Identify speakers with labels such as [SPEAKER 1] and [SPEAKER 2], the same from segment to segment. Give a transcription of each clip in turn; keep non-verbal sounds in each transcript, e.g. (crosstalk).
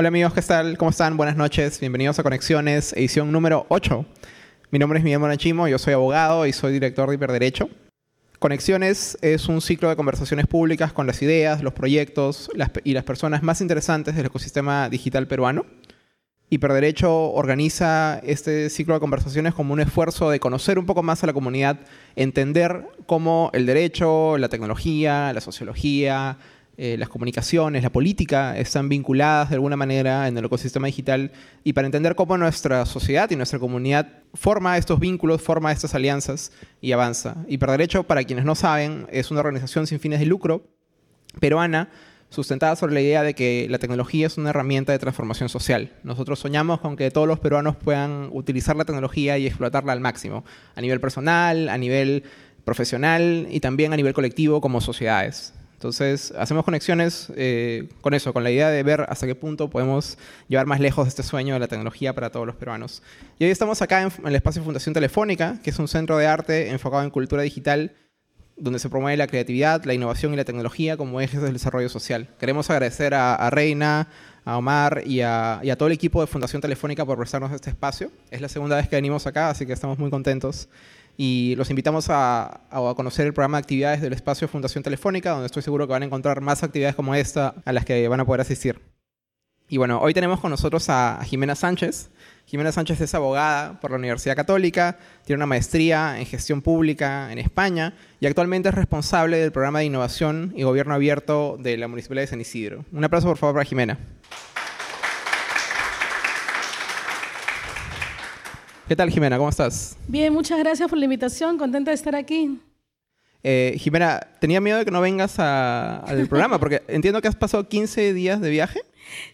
[SPEAKER 1] Hola amigos, ¿qué tal? ¿Cómo están? Buenas noches. Bienvenidos a Conexiones, edición número 8. Mi nombre es Miguel Monachimo, yo soy abogado y soy director de Hiperderecho. Conexiones es un ciclo de conversaciones públicas con las ideas, los proyectos y las personas más interesantes del ecosistema digital peruano. Hiperderecho organiza este ciclo de conversaciones como un esfuerzo de conocer un poco más a la comunidad, entender cómo el derecho, la tecnología, la sociología, eh, las comunicaciones, la política están vinculadas de alguna manera en el ecosistema digital y para entender cómo nuestra sociedad y nuestra comunidad forma estos vínculos, forma estas alianzas y avanza. Hiperderecho, para quienes no saben, es una organización sin fines de lucro peruana sustentada sobre la idea de que la tecnología es una herramienta de transformación social. Nosotros soñamos con que todos los peruanos puedan utilizar la tecnología y explotarla al máximo, a nivel personal, a nivel profesional y también a nivel colectivo como sociedades. Entonces, hacemos conexiones eh, con eso, con la idea de ver hasta qué punto podemos llevar más lejos este sueño de la tecnología para todos los peruanos. Y hoy estamos acá en, el espacio Fundación Telefónica, que es un centro de arte enfocado en cultura digital, donde se promueve la creatividad, la innovación y la tecnología como ejes del desarrollo social. Queremos agradecer a, Reina, a Omar y a, y a, todo el equipo de Fundación Telefónica por prestarnos este espacio. Es la segunda vez que venimos acá, así que estamos muy contentos y los invitamos a, conocer el programa de actividades del espacio Fundación Telefónica, donde estoy seguro que van a encontrar más actividades como esta a las que van a poder asistir. Y bueno, hoy tenemos con nosotros a Jimena Sánchez. Jimena Sánchez es abogada por la Universidad Católica, tiene una maestría en gestión pública en España y actualmente es responsable del programa de innovación y gobierno abierto de la Municipalidad de San Isidro. Un aplauso por favor para Jimena. ¿Qué tal, Jimena? ¿Cómo estás?
[SPEAKER 2] Bien, muchas gracias por la invitación. Contenta de estar aquí.
[SPEAKER 1] Eh, Jimena, tenía miedo de que no vengas al (laughs) programa, porque entiendo que has pasado 15 días de viaje.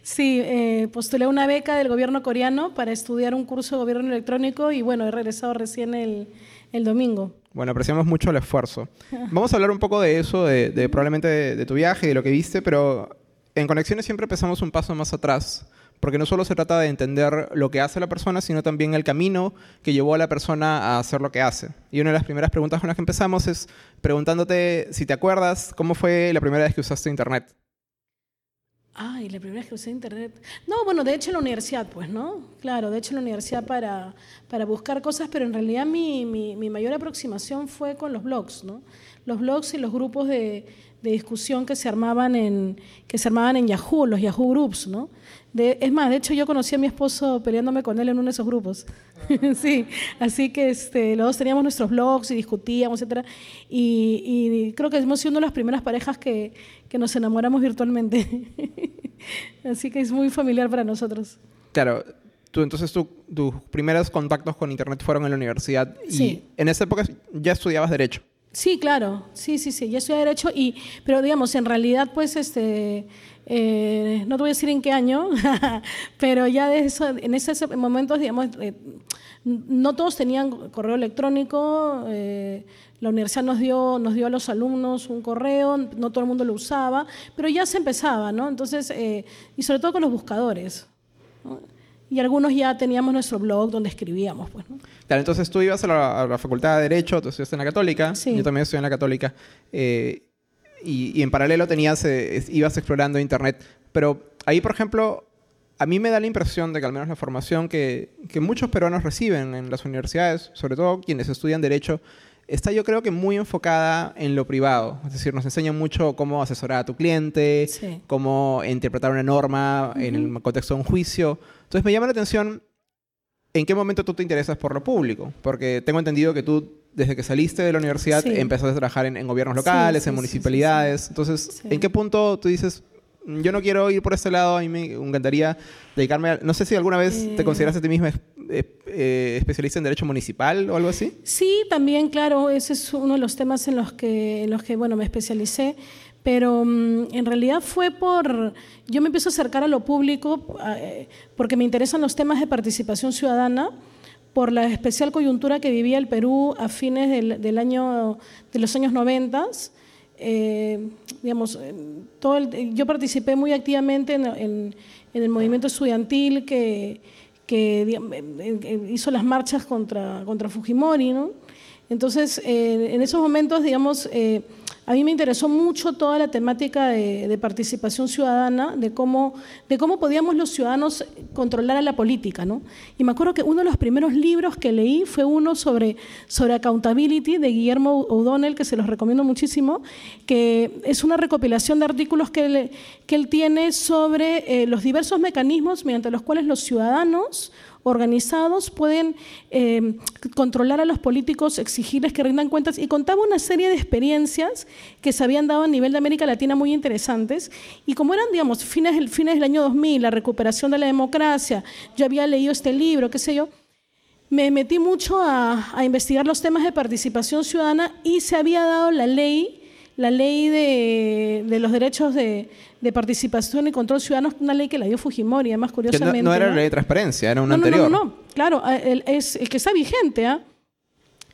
[SPEAKER 2] Sí, eh, postulé una beca del gobierno coreano para estudiar un curso de gobierno electrónico y bueno, he regresado recién el, domingo.
[SPEAKER 1] Bueno, apreciamos mucho el esfuerzo. (laughs) Vamos a hablar un poco de eso, de, probablemente de, de, tu viaje, de lo que viste, pero en Conexiones siempre empezamos un paso más atrás porque no solo se trata de entender lo que hace la persona, sino también el camino que llevó a la persona a hacer lo que hace. Y una de las primeras preguntas con las que empezamos es preguntándote si te acuerdas cómo fue la primera vez que usaste Internet.
[SPEAKER 2] Ay, la primera vez que usé Internet. No, bueno, de hecho en la universidad, pues, ¿no? Claro, de hecho en la universidad para, para buscar cosas, pero en realidad mi, mi, mi mayor aproximación fue con los blogs, ¿no? Los blogs y los grupos de, de discusión que se armaban en que se armaban en Yahoo, los Yahoo Groups, ¿no? Es más, de hecho yo conocí a mi esposo peleándome con él en uno de esos grupos. (laughs) sí, así que este, los dos teníamos nuestros blogs y discutíamos, etc. Y, creo que hemos sido una de las primeras parejas que, que nos enamoramos virtualmente. (laughs) así que es muy familiar para nosotros.
[SPEAKER 1] Claro, tú, entonces tú, tus primeros contactos con Internet fueron en la universidad y
[SPEAKER 2] sí.
[SPEAKER 1] en esa época ya estudiabas Derecho.
[SPEAKER 2] Sí, claro, sí, sí, sí, ya estudié Derecho, y, pero digamos, en realidad, pues, este, eh, no te voy a decir en qué año, (laughs) pero ya de eso, en esos momentos, digamos, eh, no todos tenían correo electrónico, eh, la universidad nos dio, nos dio a los alumnos un correo, no todo el mundo lo usaba, pero ya se empezaba, ¿no? Entonces, y sobre todo con los buscadores. Y algunos ya teníamos nuestro blog donde escribíamos, pues, ¿no?
[SPEAKER 1] Claro, entonces tú ibas a la, Facultad de Derecho, tú estudiaste en la Católica,
[SPEAKER 2] sí.
[SPEAKER 1] yo también estudié en la Católica, eh, y, en paralelo tenías, eh, ibas explorando Internet. Pero ahí, por ejemplo, a mí me da la impresión de que al menos la formación que, que muchos peruanos reciben en las universidades, sobre todo quienes estudian Derecho, está yo creo que muy enfocada en lo privado. Es decir, nos enseñan mucho cómo asesorar a tu cliente, cómo interpretar una norma en el contexto de un juicio. Entonces me llama la atención en qué momento tú te interesas por lo público, porque tengo entendido que tú desde que saliste de la universidad empezaste a trabajar en, gobiernos locales, en municipalidades. Entonces, ¿en qué punto tú dices, yo no quiero ir por este lado, a mí me encantaría dedicarme a... No sé si alguna vez te eh. consideraste a ti misma eh, especialista en derecho municipal o algo así.
[SPEAKER 2] Sí, también, claro, ese es uno de los temas en los que, en los que bueno, me especialicé, pero mm, en realidad fue por... Yo me empiezo a acercar a lo público eh, porque me interesan los temas de participación ciudadana por la especial coyuntura que vivía el Perú a fines del, año, de los años 90 eh, digamos, todo yo participé muy activamente en, el movimiento estudiantil que, que hizo las marchas contra, contra Fujimori, ¿no? Entonces, eh, en esos momentos, digamos, eh, a mí me interesó mucho toda la temática de, participación ciudadana, de cómo, de cómo podíamos los ciudadanos controlar a la política. ¿no? Y me acuerdo que uno de los primeros libros que leí fue uno sobre, sobre accountability de Guillermo O'Donnell, que se los recomiendo muchísimo, que es una recopilación de artículos que él, que él tiene sobre eh, los diversos mecanismos mediante los cuales los ciudadanos organizados pueden eh, controlar a los políticos, exigirles que rindan cuentas y contaba una serie de experiencias que se habían dado a nivel de América Latina muy interesantes y como eran, digamos, fines, fines del año 2000, la recuperación de la democracia, yo había leído este libro, qué sé yo, me metí mucho a, a investigar los temas de participación ciudadana y se había dado la ley la ley de, los derechos de, participación y control ciudadano, una ley que la dio Fujimori, además curiosamente.
[SPEAKER 1] no, era la ley de transparencia, era una anterior.
[SPEAKER 2] No, no, no, claro, es el que está vigente, ¿ah?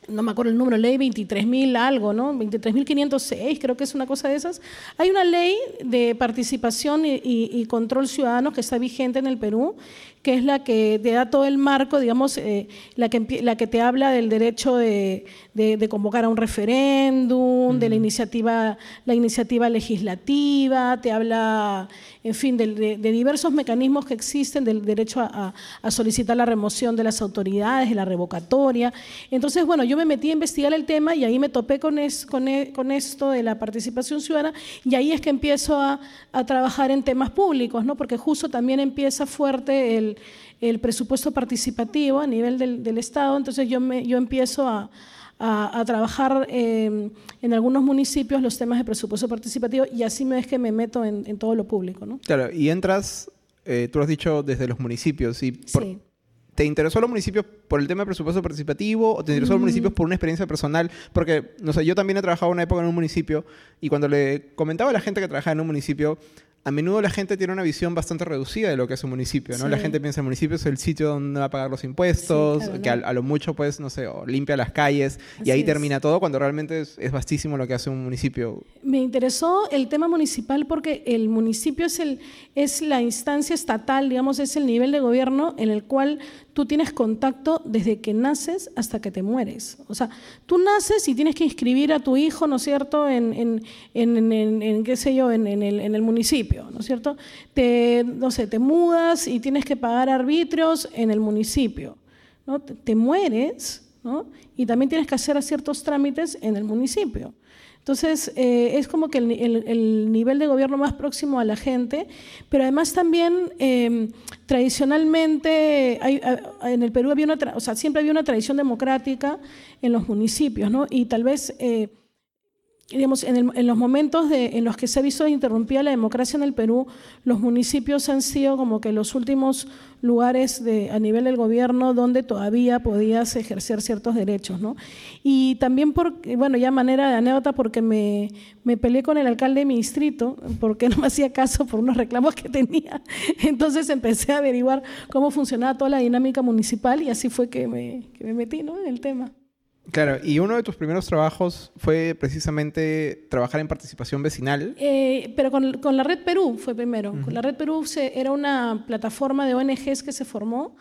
[SPEAKER 2] No me acuerdo el número, ley 23.000 algo, ¿no? 23.506, creo que es una cosa de esas. Hay una ley de participación y, control ciudadano que está vigente en el Perú, que es la que te da todo el marco, digamos, eh, la, que, la que te habla del derecho de, convocar a un referéndum, de la iniciativa, la iniciativa legislativa, te habla, en fin, de, diversos mecanismos que existen del derecho a, solicitar la remoción de las autoridades, de la revocatoria. Entonces, bueno, yo me metí a investigar el tema y ahí me topé con, con, e, con, esto de la participación ciudadana y ahí es que empiezo a, a trabajar en temas públicos, ¿no? porque justo también empieza fuerte el el, presupuesto participativo a nivel del, Estado, entonces yo, me, yo empiezo a, trabajar em, en algunos municipios los temas de presupuesto participativo y así me es que me meto en, todo lo público. ¿no?
[SPEAKER 1] Claro, y entras, eh, tú lo has dicho, desde los municipios. Y
[SPEAKER 2] sí.
[SPEAKER 1] ¿Te interesó los municipios por el tema de presupuesto participativo o te interesó los mm. municipios por una experiencia personal? Porque, no sé, yo también he trabajado una época en un municipio y cuando le comentaba a la gente que trabajaba en un municipio, a menudo la gente tiene una visión bastante reducida de lo que es un municipio, ¿no? La gente piensa que el municipio es el sitio donde va a pagar los impuestos, que a, lo mucho, pues, no sé, limpia las calles y ahí termina todo, cuando realmente es, es, vastísimo lo que hace un municipio.
[SPEAKER 2] Me interesó el tema municipal porque el municipio es, el, es la instancia estatal, digamos, es el nivel de gobierno en el cual tú tienes contacto desde que naces hasta que te mueres. O sea, tú naces y tienes que inscribir a tu hijo, ¿no es cierto?, en, en, en, en qué sé yo, en, el, en el municipio, ¿no es cierto? Te, no sé, te mudas y tienes que pagar arbitrios en el municipio, ¿no? Te, mueres, ¿no? Y también tienes que hacer ciertos trámites en el municipio. Entonces, eh, es como que el, nivel de gobierno más próximo a la gente, pero además también em, tradicionalmente en el Perú había una, o sea, siempre había una tradición democrática en los municipios, ¿no? Y tal vez eh, digamos, en, los momentos en los que se ha visto interrumpida la democracia en el Perú, los municipios han sido como que los últimos lugares de, a nivel del gobierno donde todavía podías ejercer ciertos derechos. ¿no? Y también, bueno, ya manera de anécdota, porque me, me peleé con el alcalde de mi distrito, porque (laughs) no me hacía caso por unos reclamos que tenía. Entonces empecé a averiguar cómo funcionaba toda la dinámica municipal y así fue que me, que me metí ¿no? en el tema.
[SPEAKER 1] Claro, y uno de tus primeros trabajos fue precisamente trabajar en participación vecinal.
[SPEAKER 2] Eh, pero con, con, la Red Perú fue primero. Con la Red Perú se, era una plataforma de ONGs que se formó,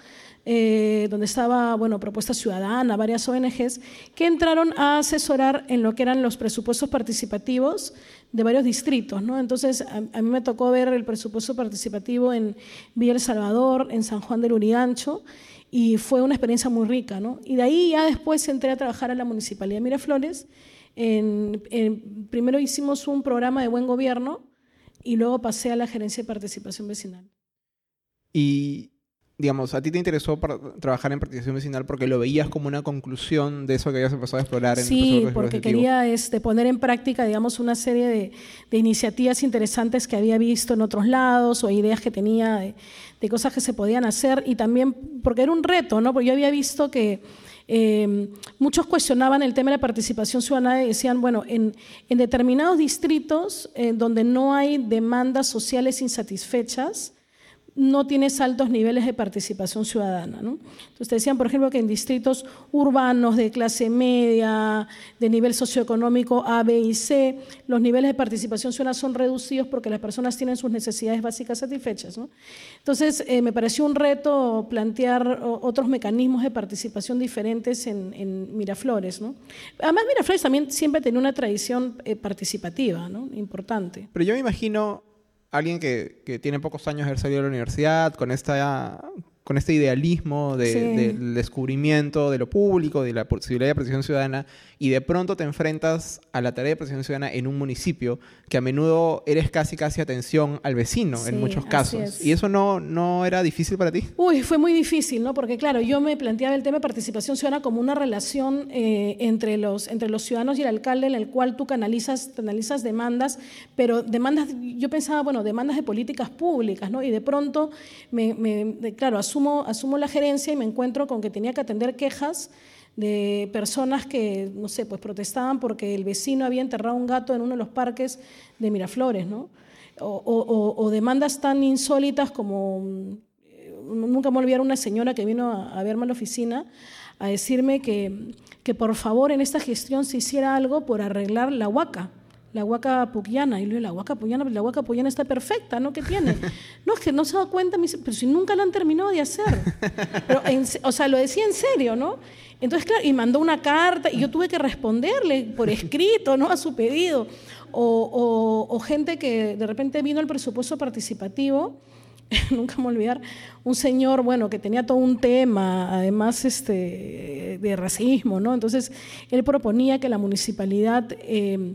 [SPEAKER 2] eh, donde estaba, bueno, Propuesta Ciudadana, varias ONGs, que entraron a asesorar en lo que eran los presupuestos participativos de varios distritos, ¿no? Entonces, a, a mí me tocó ver el presupuesto participativo en Villa El Salvador, en San Juan del Urigancho, y fue una experiencia muy rica. ¿no? Y de ahí ya después entré a trabajar a la Municipalidad de Miraflores. En, primero hicimos un programa de buen gobierno y luego pasé a la gerencia de participación vecinal.
[SPEAKER 1] Y digamos, a ti te interesó trabajar en participación vecinal porque lo veías como una conclusión de eso que habías empezado a explorar en
[SPEAKER 2] sí, el Sí, porque quería este, poner en práctica, digamos, una serie de, de, iniciativas interesantes que había visto en otros lados o ideas que tenía de, de, cosas que se podían hacer y también porque era un reto, ¿no? Porque yo había visto que eh, muchos cuestionaban el tema de la participación ciudadana y decían, bueno, en, en determinados distritos eh, donde no hay demandas sociales insatisfechas, no tienes altos niveles de participación ciudadana. ¿no? Entonces decían, por ejemplo, que en distritos urbanos de clase media, de nivel socioeconómico A, B y C, los niveles de participación ciudadana son reducidos porque las personas tienen sus necesidades básicas satisfechas. Entonces, eh, me pareció un reto plantear otros mecanismos de participación diferentes en, Miraflores. ¿no? Además, Miraflores también siempre tenía una tradición eh, participativa importante.
[SPEAKER 1] Pero yo me imagino alguien que, que, tiene pocos años de haber salido de la universidad, con esta con este idealismo del descubrimiento de lo público, de la posibilidad de protección ciudadana, y de pronto te enfrentas a la tarea de protección ciudadana en un municipio que a menudo eres casi casi atención al vecino en muchos casos. ¿Y eso no, no era difícil para ti?
[SPEAKER 2] Uy, fue muy difícil, ¿no? Porque claro, yo me planteaba el tema de participación ciudadana como una relación eh, entre, los, entre los ciudadanos y el alcalde en el cual tú canalizas, canalizas demandas, pero demandas, yo pensaba, bueno, demandas de políticas públicas, ¿no? Y de pronto, me, me claro, asumo, asumo la gerencia y me encuentro con que tenía que atender quejas de personas que, no sé, pues protestaban porque el vecino había enterrado un gato en uno de los parques de Miraflores, ¿no? O, demandas tan insólitas como, eh, nunca me olvidé una señora que vino a, verme a la oficina a decirme que, que por favor en esta gestión se hiciera algo por arreglar la huaca la huaca puquiana. Y le digo, la huaca puquiana, la huaca está perfecta, ¿no? ¿Qué tiene? (laughs) No, es que no se da cuenta, pero si nunca la han terminado de hacer. Pero o sea, lo decía en serio, ¿no? Entonces, claro, y mandó una carta y yo tuve que responderle por escrito, ¿no? A su pedido. O, o, gente que de repente vino al presupuesto participativo, (laughs) nunca me olvidar, un señor, bueno, que tenía todo un tema, además este, de racismo, ¿no? Entonces, él proponía que la municipalidad... Eh,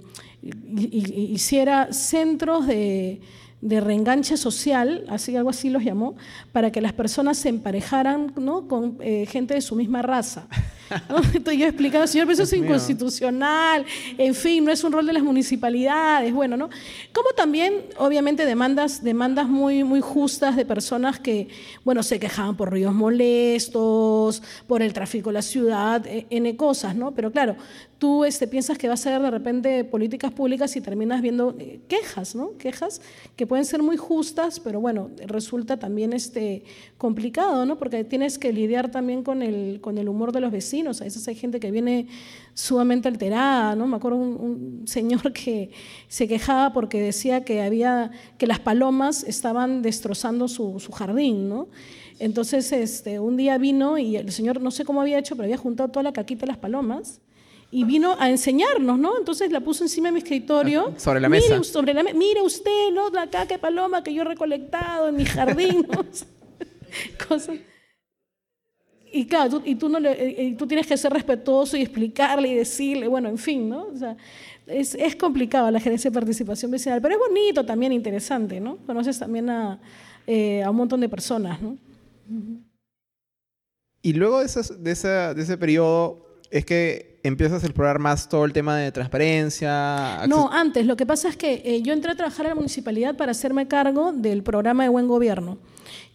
[SPEAKER 2] hiciera centros de, de reenganche social, así algo así los llamó, para que las personas se emparejaran ¿no? con eh, gente de su misma raza. (laughs) Entonces yo explicaba, señor, pero eso es inconstitucional, en fin, no es un rol de las municipalidades, bueno, ¿no? Como también, obviamente, demandas, demandas muy, muy justas de personas que, bueno, se quejaban por ríos molestos, por el tráfico de la ciudad, e, N cosas, ¿no? Pero claro, tú este, piensas que vas a ver de repente políticas públicas y terminas viendo eh, quejas, ¿no? Quejas que pueden ser muy justas, pero bueno, resulta también este, complicado, ¿no? Porque tienes que lidiar también con el, con el humor de los vecinos. A veces hay gente que viene sumamente alterada, ¿no? Me acuerdo un, un señor (laughs) que se quejaba porque decía que, había, que las palomas estaban destrozando su, su jardín, ¿no? Entonces, este, un día vino y el señor, no sé cómo había hecho, pero había juntado toda la caquita de las palomas y vino a enseñarnos, ¿no? Entonces la puso encima de mi escritorio.
[SPEAKER 1] Ah, sobre la mesa.
[SPEAKER 2] Mire, sobre la mire usted, ¿no? La caca de paloma que yo he recolectado en mi jardín, ¿no? (laughs) Cosas. Y claro, tú, y tú, no le, tú tienes que ser respetuoso y explicarle y decirle, bueno, en fin, ¿no? O sea, es, es complicado la gerencia de participación vecinal, pero es bonito también, interesante, ¿no? Conoces también a, eh, a un montón de personas, ¿no?
[SPEAKER 1] Y luego de, esas, de, esa, de ese periodo, es que empiezas a explorar más todo el tema de transparencia.
[SPEAKER 2] No, antes. Lo que pasa es que eh, yo entré a trabajar en la municipalidad para hacerme cargo del programa de buen gobierno,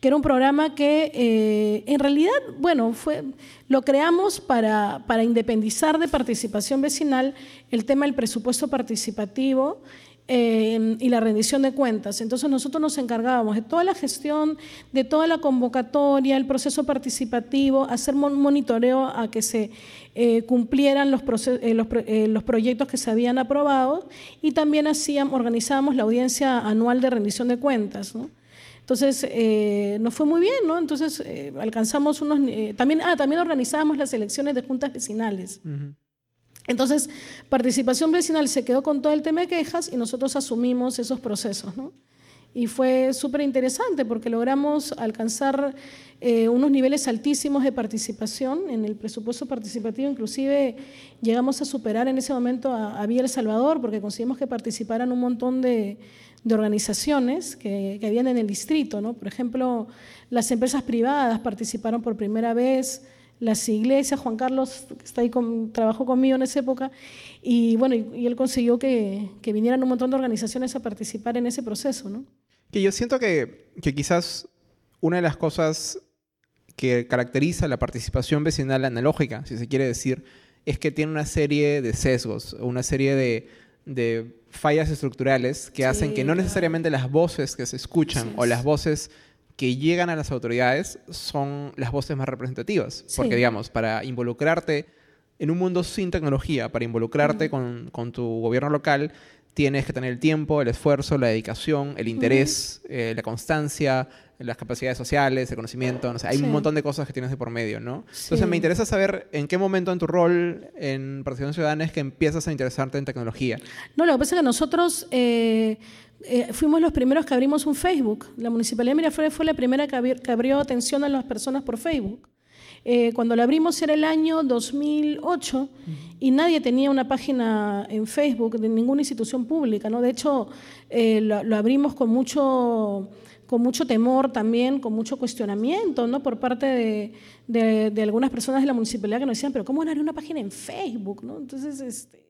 [SPEAKER 2] que era un programa que eh, en realidad, bueno, fue, lo creamos para, para independizar de participación vecinal el tema del presupuesto participativo Em, y la rendición de cuentas. Entonces nosotros nos encargábamos de toda la gestión, de toda la convocatoria, el proceso participativo, hacer monitoreo a que se eh, cumplieran los, eh, los, eh, los, proyectos que se habían aprobado y también hacíamos, organizábamos la audiencia anual de rendición de cuentas. ¿no? Entonces, nos fue muy bien, ¿no? Entonces, alcanzamos unos... también, ah, también organizábamos las elecciones de juntas vecinales. Entonces, participación vecinal se quedó con todo el tema de quejas y nosotros asumimos esos procesos. ¿no? Y fue súper interesante porque logramos alcanzar eh, unos niveles altísimos de participación en el presupuesto participativo. Inclusive llegamos a superar en ese momento a, a Villa El Salvador porque conseguimos que participaran un montón de, de organizaciones que, que, habían en el distrito. ¿no? Por ejemplo, las empresas privadas participaron por primera vez las iglesias, Juan Carlos está ahí con, trabajó conmigo en esa época, y bueno, y, él consiguió que, que, vinieran un montón de organizaciones a participar en ese proceso, ¿no?
[SPEAKER 1] Que yo siento que, que quizás una de las cosas que caracteriza la participación vecinal analógica, si se quiere decir, es que tiene una serie de sesgos, una serie de, de fallas estructurales que hacen que no necesariamente las voces que se escuchan o las voces que llegan a las autoridades son las voces más representativas. Porque, digamos, para involucrarte en un mundo sin tecnología, para involucrarte con, con, tu gobierno local, tienes que tener el tiempo, el esfuerzo, la dedicación, el interés, eh, la constancia, las capacidades sociales, el conocimiento, no sé, hay un montón de cosas que tienes de por medio, ¿no? Entonces me interesa saber en qué momento en tu rol en Participación Ciudadana es que empiezas a interesarte en tecnología.
[SPEAKER 2] No, lo que pasa es que nosotros eh, eh, fuimos los primeros que abrimos un Facebook. La Municipalidad de Miraflores fue la primera que, abrió atención a las personas por Facebook. Eh, cuando lo abrimos era el año 2008 y nadie tenía una página en Facebook de ninguna institución pública. ¿no? De hecho, lo, abrimos con mucho con mucho temor también, con mucho cuestionamiento ¿no? por parte de, de, algunas personas de la municipalidad que nos decían, pero ¿cómo van a abrir una página en Facebook? ¿no? Entonces, este,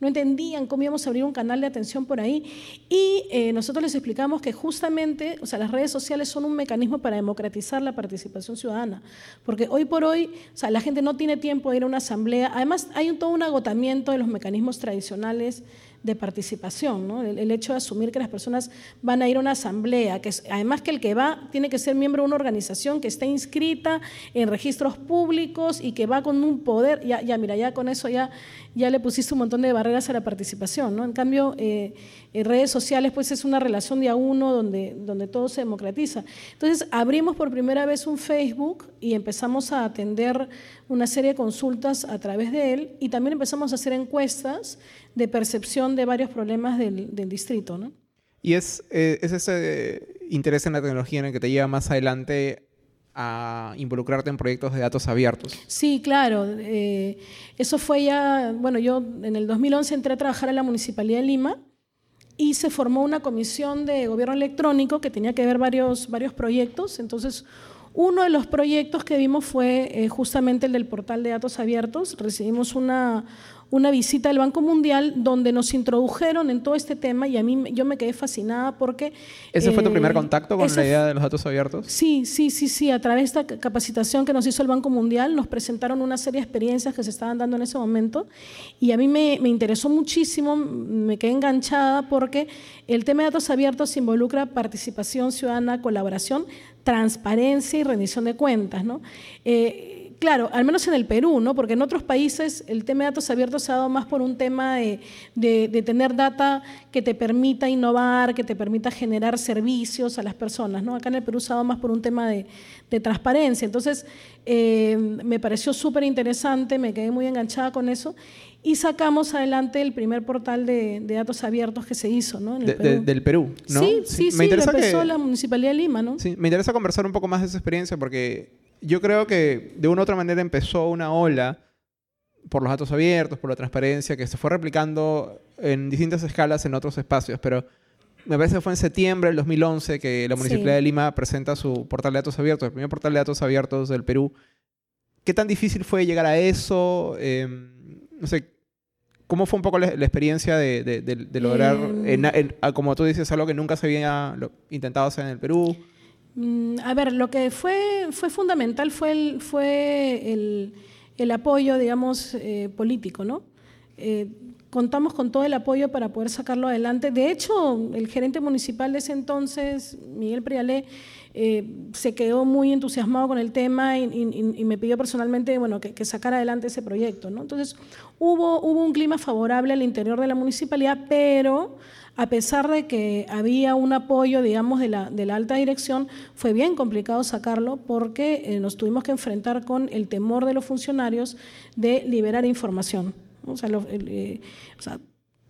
[SPEAKER 2] no entendían cómo íbamos a abrir un canal de atención por ahí. Y eh, nosotros les explicamos que justamente, o sea, las redes sociales son un mecanismo para democratizar la participación ciudadana, porque hoy por hoy, o sea, la gente no tiene tiempo de ir a una asamblea. Además, hay un, todo un agotamiento de los mecanismos tradicionales de participación, ¿no? el, hecho de asumir que las personas van a ir a una asamblea, que además que el que va tiene que ser miembro de una organización que esté inscrita en registros públicos y que va con un poder, ya, ya mira, ya con eso ya, ya le pusiste un montón de barreras a la participación. ¿no? En cambio, eh, en redes sociales pues es una relación de a uno donde, donde todo se democratiza. Entonces abrimos por primera vez un Facebook y empezamos a atender una serie de consultas a través de él y también empezamos a hacer encuestas de percepción de varios problemas del, distrito. ¿no?
[SPEAKER 1] Y es, eh, es ese interés en la tecnología en el que te lleva más adelante a involucrarte en proyectos de datos abiertos.
[SPEAKER 2] Sí, claro. Eh, eso fue ya, bueno, yo en el 2011 entré a trabajar en la Municipalidad de Lima y se formó una comisión de gobierno electrónico que tenía que ver varios, varios proyectos. Entonces, uno de los proyectos que vimos fue eh, justamente el del portal de datos abiertos. Recibimos una, una visita del Banco Mundial donde nos introdujeron en todo este tema y a mí yo me quedé fascinada porque...
[SPEAKER 1] ¿Ese fue tu primer eh, contacto con la idea de los datos abiertos?
[SPEAKER 2] Sí, sí, sí, sí. A través de esta capacitación que nos hizo el Banco Mundial nos presentaron una serie de experiencias que se estaban dando en ese momento y a mí me, me interesó muchísimo, me quedé enganchada porque el tema de datos abiertos involucra participación ciudadana, colaboración, transparencia y rendición de cuentas. ¿no? Eh, claro, al menos en el Perú, ¿no? porque en otros países el tema de datos abiertos se ha dado más por un tema de, tener data que te permita innovar, que te permita generar servicios a las personas. ¿no? Acá en el Perú se ha dado más por un tema de, transparencia. Entonces, eh, me pareció súper interesante, me quedé muy enganchada con eso y sacamos adelante el primer portal de, datos abiertos que se hizo, ¿no?
[SPEAKER 1] del Perú, ¿no?
[SPEAKER 2] Sí, sí, sí, me interesa empezó la Municipalidad de Lima, ¿no?
[SPEAKER 1] Sí, me interesa conversar un poco más de esa experiencia porque yo creo que de una u otra manera empezó una ola por los datos abiertos, por la transparencia, que se fue replicando en distintas escalas en otros espacios, pero me parece que fue en septiembre del 2011 que la Municipalidad de Lima presenta su portal de datos abiertos, el primer portal de datos abiertos del Perú. ¿Qué tan difícil fue llegar a eso? Em, no sé, ¿cómo fue un poco la, experiencia de, lograr, em. como tú dices, algo que nunca se había intentado hacer en el Perú?
[SPEAKER 2] Mm, a ver, lo que fue, fue fundamental fue el, apoyo, digamos, eh, político, ¿no? Eh, contamos con todo el apoyo para poder sacarlo adelante. De hecho, el gerente municipal de ese entonces, Miguel Prialé, eh, se quedó muy entusiasmado con el tema y, me pidió personalmente bueno, que, que, sacara adelante ese proyecto. ¿no? Entonces, hubo un clima favorable al interior de la municipalidad, pero a pesar de que había un apoyo, digamos, de la, de la alta dirección, fue bien complicado sacarlo porque eh, nos tuvimos que enfrentar con el temor de los funcionarios de liberar información. O sea, eh,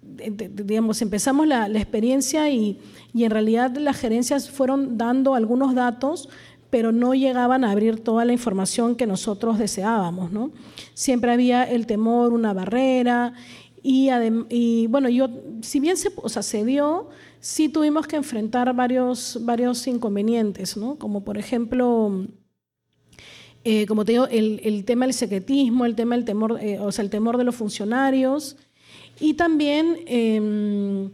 [SPEAKER 2] digamos, empezamos la, experiencia y, y, en realidad las gerencias fueron dando algunos datos, pero no llegaban a abrir toda la información que nosotros deseábamos. ¿no? Siempre había el temor, una barrera y, bueno, yo, si bien se, o dio, sí tuvimos que enfrentar varios, varios inconvenientes, ¿no? Como por ejemplo, eh, como te digo, el, el, tema del secretismo, el tema del temor, eh, o sea, el temor de los funcionarios y también em,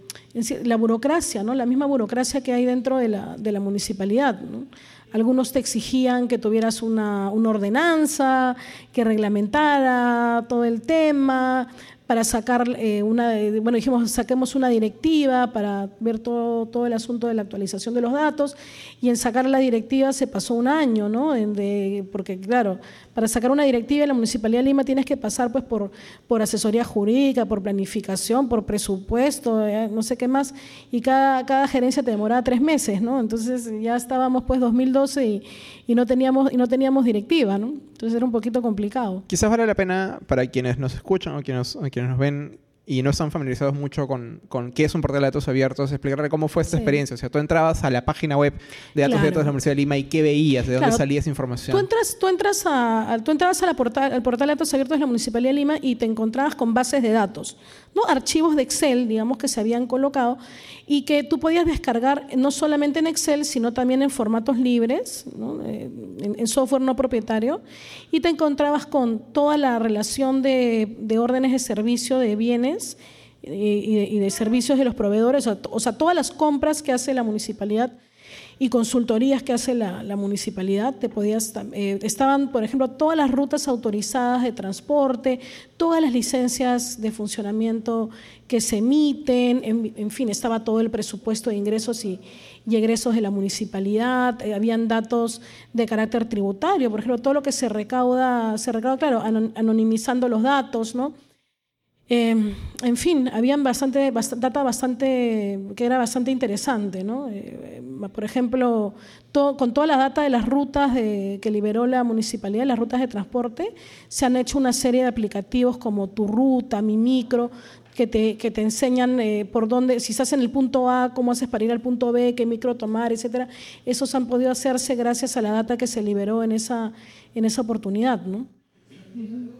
[SPEAKER 2] la burocracia, ¿no? La misma burocracia que hay dentro de la, de la municipalidad, ¿no? Algunos te exigían que tuvieras una, una, ordenanza, que reglamentara todo el tema, para sacar eh, una, bueno, dijimos, saquemos una directiva para ver todo, todo el asunto de la actualización de los datos, y en sacar la directiva se pasó un año, ¿no? de, porque, claro, para sacar una directiva en la Municipalidad de Lima tienes que pasar pues, por, por asesoría jurídica, por planificación, por presupuesto, eh, no sé qué más, y cada, cada gerencia te demoraba tres meses, ¿no? Entonces ya estábamos pues 2012 y, y no teníamos, y no teníamos directiva, ¿no? Entonces era un poquito complicado.
[SPEAKER 1] Quizás vale la pena para quienes nos escuchan o quienes, o quienes nos ven y no están familiarizados mucho con, con, qué es un portal de datos abiertos, explicarle cómo fue esta experiencia. O sea, tú entrabas a la página web de datos abiertos de la Universidad de Lima y qué veías, de dónde salía esa información.
[SPEAKER 2] Tú, entras, tú, entras a, tú entrabas a la portal, al portal de datos abiertos de la Municipalidad de Lima y te encontrabas con bases de datos, ¿no? archivos de Excel, digamos, que se habían colocado y que tú podías descargar no solamente en Excel, sino también en formatos libres, eh, en, software no propietario, y te encontrabas con toda la relación de, de órdenes de servicio de bienes y de, servicios de los proveedores, o sea, todas las compras que hace la municipalidad y consultorías que hace la, municipalidad, te podías, eh, estaban, por ejemplo, todas las rutas autorizadas de transporte, todas las licencias de funcionamiento que se emiten, en, fin, estaba todo el presupuesto de ingresos y, egresos de la municipalidad, eh, habían datos de carácter tributario, por ejemplo, todo lo que se recauda, se recauda, claro, anonimizando los datos, ¿no? Em, en fin, habían bastante, data bastante, que era bastante interesante. ¿no? Eh, por ejemplo, con toda la data de las rutas que liberó la municipalidad, las rutas de transporte, se han hecho una serie de aplicativos como Tu Ruta, Mi Micro, que te, que te enseñan eh, por dónde, si estás en el punto A, cómo haces para ir al punto B, qué micro tomar, etcétera. Esos han podido hacerse gracias a la data que se liberó en esa, en esa oportunidad. ¿no?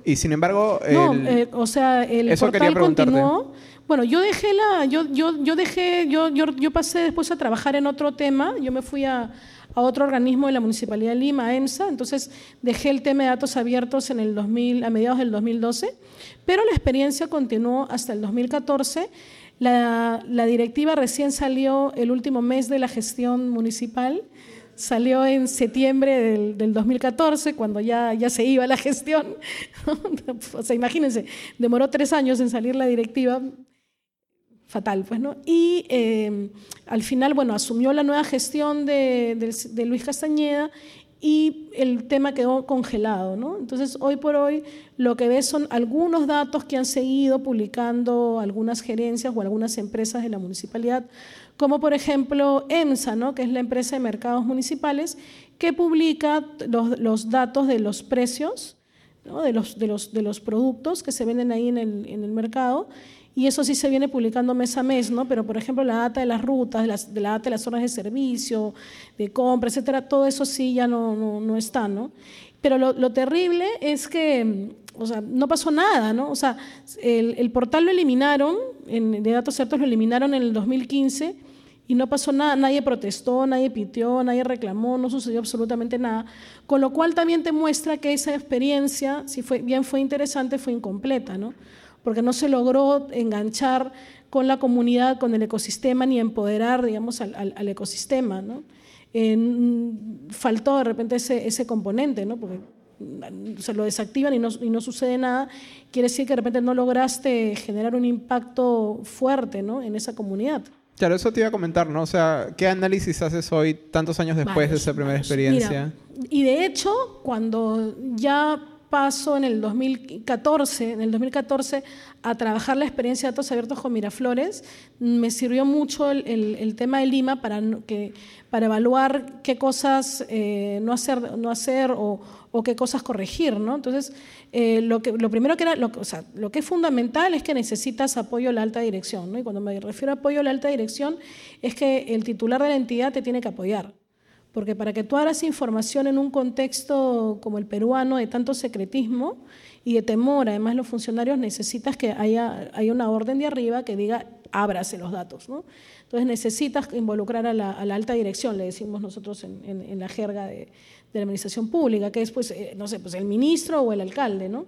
[SPEAKER 1] Y sin embargo,
[SPEAKER 2] no, eh, o sea, el portal continuó. Bueno, yo dejé la, yo, yo, yo dejé, yo, yo, yo, pasé después a trabajar en otro tema. Yo me fui a, a otro organismo de la Municipalidad de Lima, EMSA. Entonces dejé el tema de datos abiertos en el 2000, a mediados del 2012, pero la experiencia continuó hasta el 2014. La, la directiva recién salió el último mes de la gestión municipal salió en septiembre del, 2014, cuando ya, ya se iba la (laughs) gestión. o sea, imagínense, demoró tres años en salir la directiva. Fatal, pues, ¿no? Y eh, al final, bueno, asumió la nueva gestión de, de, Luis Castañeda y el tema quedó congelado, ¿no? Entonces, hoy por hoy, lo que ves son algunos datos que han seguido publicando algunas gerencias o algunas empresas de la municipalidad como por ejemplo EMSA, ¿no? que es la empresa de mercados municipales, que publica los, datos de los precios de, los, de, los, de, los, productos que se venden ahí en el, en el, mercado. Y eso sí se viene publicando mes a mes, ¿no? pero por ejemplo la data de las rutas, de, de la data de las zonas de servicio, de compra, etcétera, todo eso sí ya no, no, no está. ¿no? Pero lo, lo terrible es que o sea, no pasó nada, ¿no? O sea, el, el portal lo eliminaron, en, de datos ciertos lo eliminaron en el 2015 y no pasó nada, nadie protestó, nadie pitió, nadie reclamó, no sucedió absolutamente nada, con lo cual también te muestra que esa experiencia, si fue, bien fue interesante, fue incompleta, ¿no? Porque no se logró enganchar con la comunidad, con el ecosistema, ni empoderar, digamos, al, al, ecosistema, ¿no? faltó de repente ese, ese componente, ¿no? Porque se lo desactivan y no, y no, sucede nada, quiere decir que de repente no lograste generar un impacto fuerte ¿no? en esa comunidad.
[SPEAKER 1] Claro, eso te iba a comentar, ¿no? O sea, ¿qué análisis haces hoy, tantos años después de esa primera experiencia?
[SPEAKER 2] y de hecho, cuando ya paso en el 2014, en el 2014 a trabajar la experiencia de datos abiertos con Miraflores, me sirvió mucho el, tema de Lima para, evaluar qué cosas eh, no hacer, no hacer o, qué cosas corregir, ¿no? Entonces, eh, lo, que, primero que era, o sea, lo que es fundamental es que necesitas apoyo a la alta dirección, ¿no? Y cuando me refiero a apoyo a la alta dirección, es que el titular de la entidad te tiene que apoyar. Porque para que tú hagas información en un contexto como el peruano de tanto secretismo y de temor, además los funcionarios necesitas que haya, haya una orden de arriba que diga ábrase los datos. ¿no? Entonces necesitas involucrar a la, alta dirección, le decimos nosotros en la jerga de, la administración pública, que es, pues, eh, no sé, pues el ministro o el alcalde, ¿no?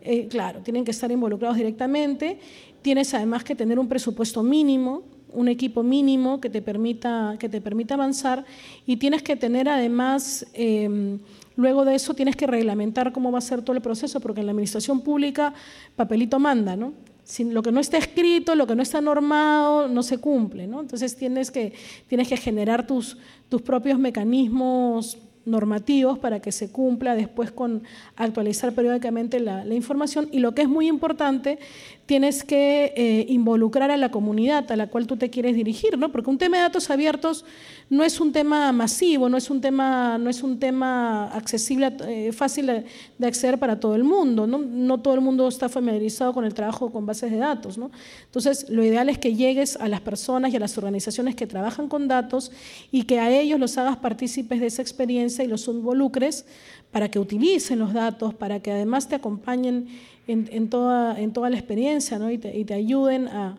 [SPEAKER 2] Eh, claro, tienen que estar involucrados directamente. Tienes además que tener un presupuesto mínimo, un equipo mínimo que te permita, que te permita avanzar y tienes que tener además, em, luego de eso tienes que reglamentar cómo va a ser todo el proceso, porque en la administración pública papelito manda, ¿no? lo que no está escrito, lo que no está normado, no se cumple, ¿no? Entonces tienes que, tienes que generar tus, tus propios mecanismos normativos para que se cumpla después con actualizar periódicamente la, información y lo que es muy importante, tienes que eh, involucrar a la comunidad a la cual tú te quieres dirigir, ¿no? porque un tema de datos abiertos no es un tema masivo, no es un tema, no es un tema accesible, eh, fácil de, acceder para todo el mundo, ¿no? no todo el mundo está familiarizado con el trabajo con bases de datos. ¿no? Entonces, lo ideal es que llegues a las personas y a las organizaciones que trabajan con datos y que a ellos los hagas partícipes de esa experiencia y los involucres para que utilicen los datos, para que además te acompañen en, toda, en toda la experiencia ¿no? y, te, ayuden a,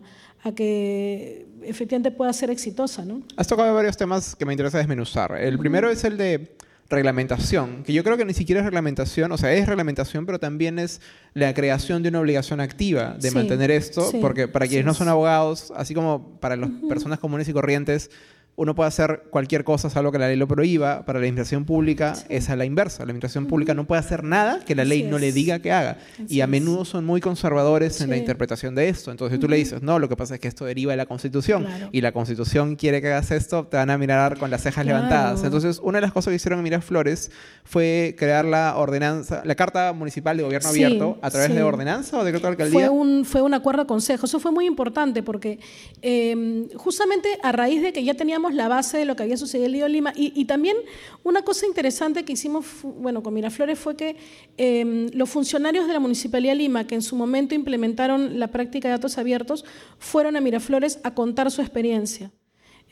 [SPEAKER 2] que efectivamente pueda ser exitosa. ¿no?
[SPEAKER 1] Has tocado varios temas que me interesa desmenuzar. El primero es el de reglamentación, que yo creo que ni siquiera es reglamentación, o sea, es reglamentación, pero también es la creación de una obligación activa de mantener esto, porque para quienes no son abogados, así como para las personas comunes y corrientes, uno puede hacer cualquier cosa, salvo que la ley lo prohíba. Para la administración pública es a la inversa. La administración pública no puede hacer nada que la ley no le diga que haga. y a menudo son muy conservadores en la interpretación de esto. Entonces tú le dices, no, lo que pasa es que esto deriva de la Constitución. Y la Constitución quiere que hagas esto, te van a mirar con las cejas levantadas. Entonces, una de las cosas que hicieron en Miraflores fue crear la ordenanza, la Carta Municipal de Gobierno Abierto, a través de ordenanza o decreto de alcaldía.
[SPEAKER 2] Fue un, fue un acuerdo de consejo. Eso fue muy importante porque eh, justamente a raíz de que ya teníamos la base de lo que había sucedido en Lima. Y, también una cosa interesante que hicimos, bueno, con Miraflores fue que em, los funcionarios de la Municipalidad de Lima, que en su momento implementaron la práctica de datos abiertos, fueron a Miraflores a contar su experiencia.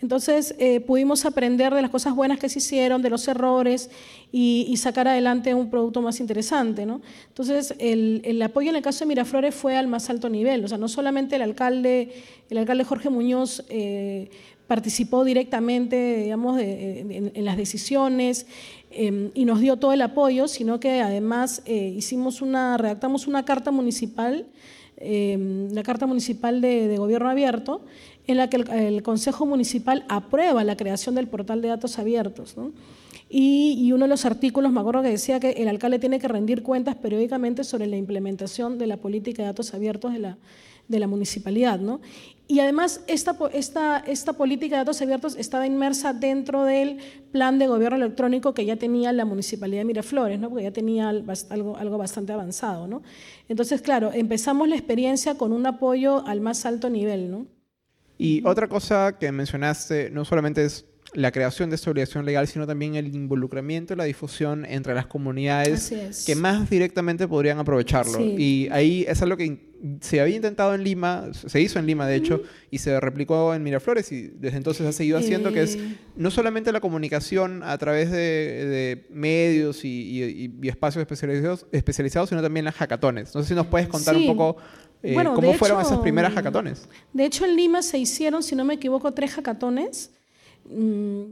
[SPEAKER 2] Entonces eh, pudimos aprender de las cosas buenas que se hicieron, de los errores y, sacar adelante un producto más interesante. ¿no? Entonces el, apoyo en el caso de Miraflores fue al más alto nivel. O sea, no solamente el alcalde, el alcalde Jorge Muñoz eh, participó directamente, digamos, en, las decisiones em, y nos dio todo el apoyo, sino que además eh, hicimos una, redactamos una carta municipal, em, la carta municipal de, gobierno abierto, en la que el, Consejo Municipal aprueba la creación del portal de datos abiertos. Y, y, uno de los artículos, me acuerdo que decía que el alcalde tiene que rendir cuentas periódicamente sobre la implementación de la política de datos abiertos de la, de la municipalidad. ¿no? Y además, esta, esta, esta política de datos abiertos estaba inmersa dentro del plan de gobierno electrónico que ya tenía la municipalidad de Miraflores, ¿no? porque ya tenía algo, algo bastante avanzado. ¿no? Entonces, claro, empezamos la experiencia con un apoyo al más alto nivel. ¿no?
[SPEAKER 1] Y otra cosa que mencionaste, no solamente es la creación de esta obligación legal, sino también el involucramiento y la difusión entre las comunidades que más directamente podrían aprovecharlo. Y ahí es algo que se había intentado en Lima, se hizo en Lima de hecho, y se replicó en Miraflores y desde entonces ha seguido haciendo, que es no solamente la comunicación a través de, medios y, espacios especializados, especializados, sino también las hackatones. No sé si nos puedes contar un poco eh, cómo fueron esas primeras hackatones.
[SPEAKER 2] De hecho, en Lima se hicieron, si no me equivoco, tres hackatones. Mm,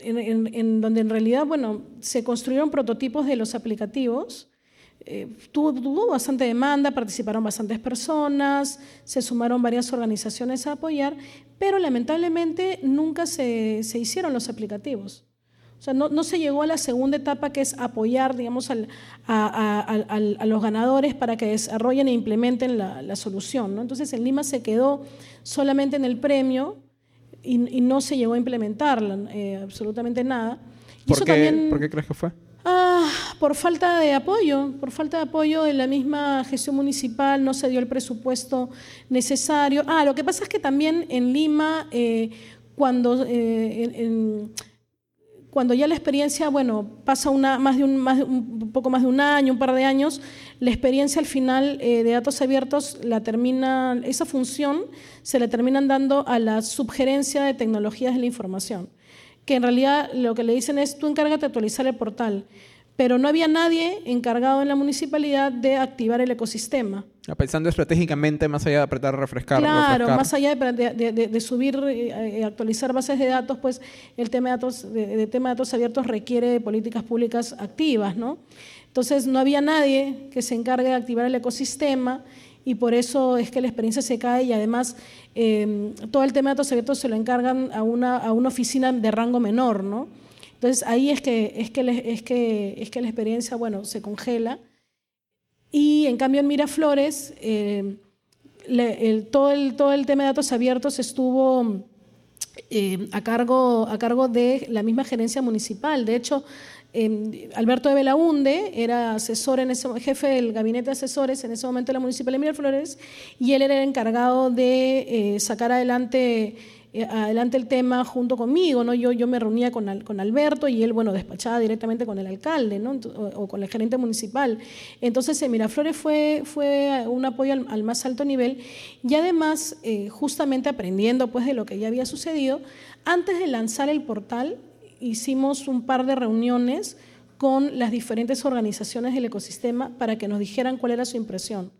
[SPEAKER 2] en, donde en realidad, bueno, se construyeron prototipos de los aplicativos eh, tuvo, bastante demanda, participaron bastantes personas, se sumaron varias organizaciones a apoyar, pero lamentablemente nunca se, se hicieron los aplicativos. O sea, no, no, se llegó a la segunda etapa que es apoyar, digamos, al, a, a, los ganadores para que desarrollen e implementen la, la solución. ¿no? Entonces, en Lima se quedó solamente en el premio y, y no se llegó a implementar eh, absolutamente nada.
[SPEAKER 1] ¿Por, qué, ¿Por qué crees que fue?
[SPEAKER 2] Ah, por falta de apoyo, por falta de apoyo en la misma gestión municipal, no se dio el presupuesto necesario. Ah, lo que pasa es que también en Lima, eh, cuando, eh, cuando ya la experiencia, bueno, pasa una, más de un, más un poco más de un año, un par de años, la experiencia al final eh, de datos abiertos, la termina, esa función se le terminan dando a la subgerencia de tecnologías de la información que en realidad lo que le dicen es tú encárgate de actualizar el portal, pero no había nadie encargado en la municipalidad de activar el ecosistema.
[SPEAKER 1] Pensando estratégicamente, más allá de apretar, refrescar.
[SPEAKER 2] Claro, más allá de, subir y eh, actualizar bases de datos, pues el tema de, datos, de, tema de datos abiertos requiere políticas públicas activas, ¿no? Entonces no había nadie que se encargue de activar el ecosistema y por eso es que la experiencia se cae y además em, todo el tema de datos abiertos se lo encargan a una, a una oficina de rango menor, ¿no? Entonces ahí es que, es que, es que, es que la experiencia, bueno, se congela. Y en cambio en Miraflores, eh, todo, el, todo el tema de datos abiertos estuvo eh, a, cargo, a cargo de la misma gerencia municipal. De hecho, eh, Alberto de Belaunde era asesor en ese, jefe del gabinete de asesores en ese momento de la Municipalidad de Miraflores y él era el encargado de eh, sacar adelante eh, adelante el tema junto conmigo, ¿no? Yo, yo me reunía con, con Alberto y él, bueno, despachaba directamente con el alcalde, ¿no? O, con el gerente municipal. Entonces, en Miraflores fue, fue un apoyo al, más alto nivel y además, eh, justamente aprendiendo pues de lo que ya había sucedido, antes de lanzar el portal, hicimos un par de reuniones con las diferentes organizaciones del ecosistema para que nos dijeran cuál era su impresión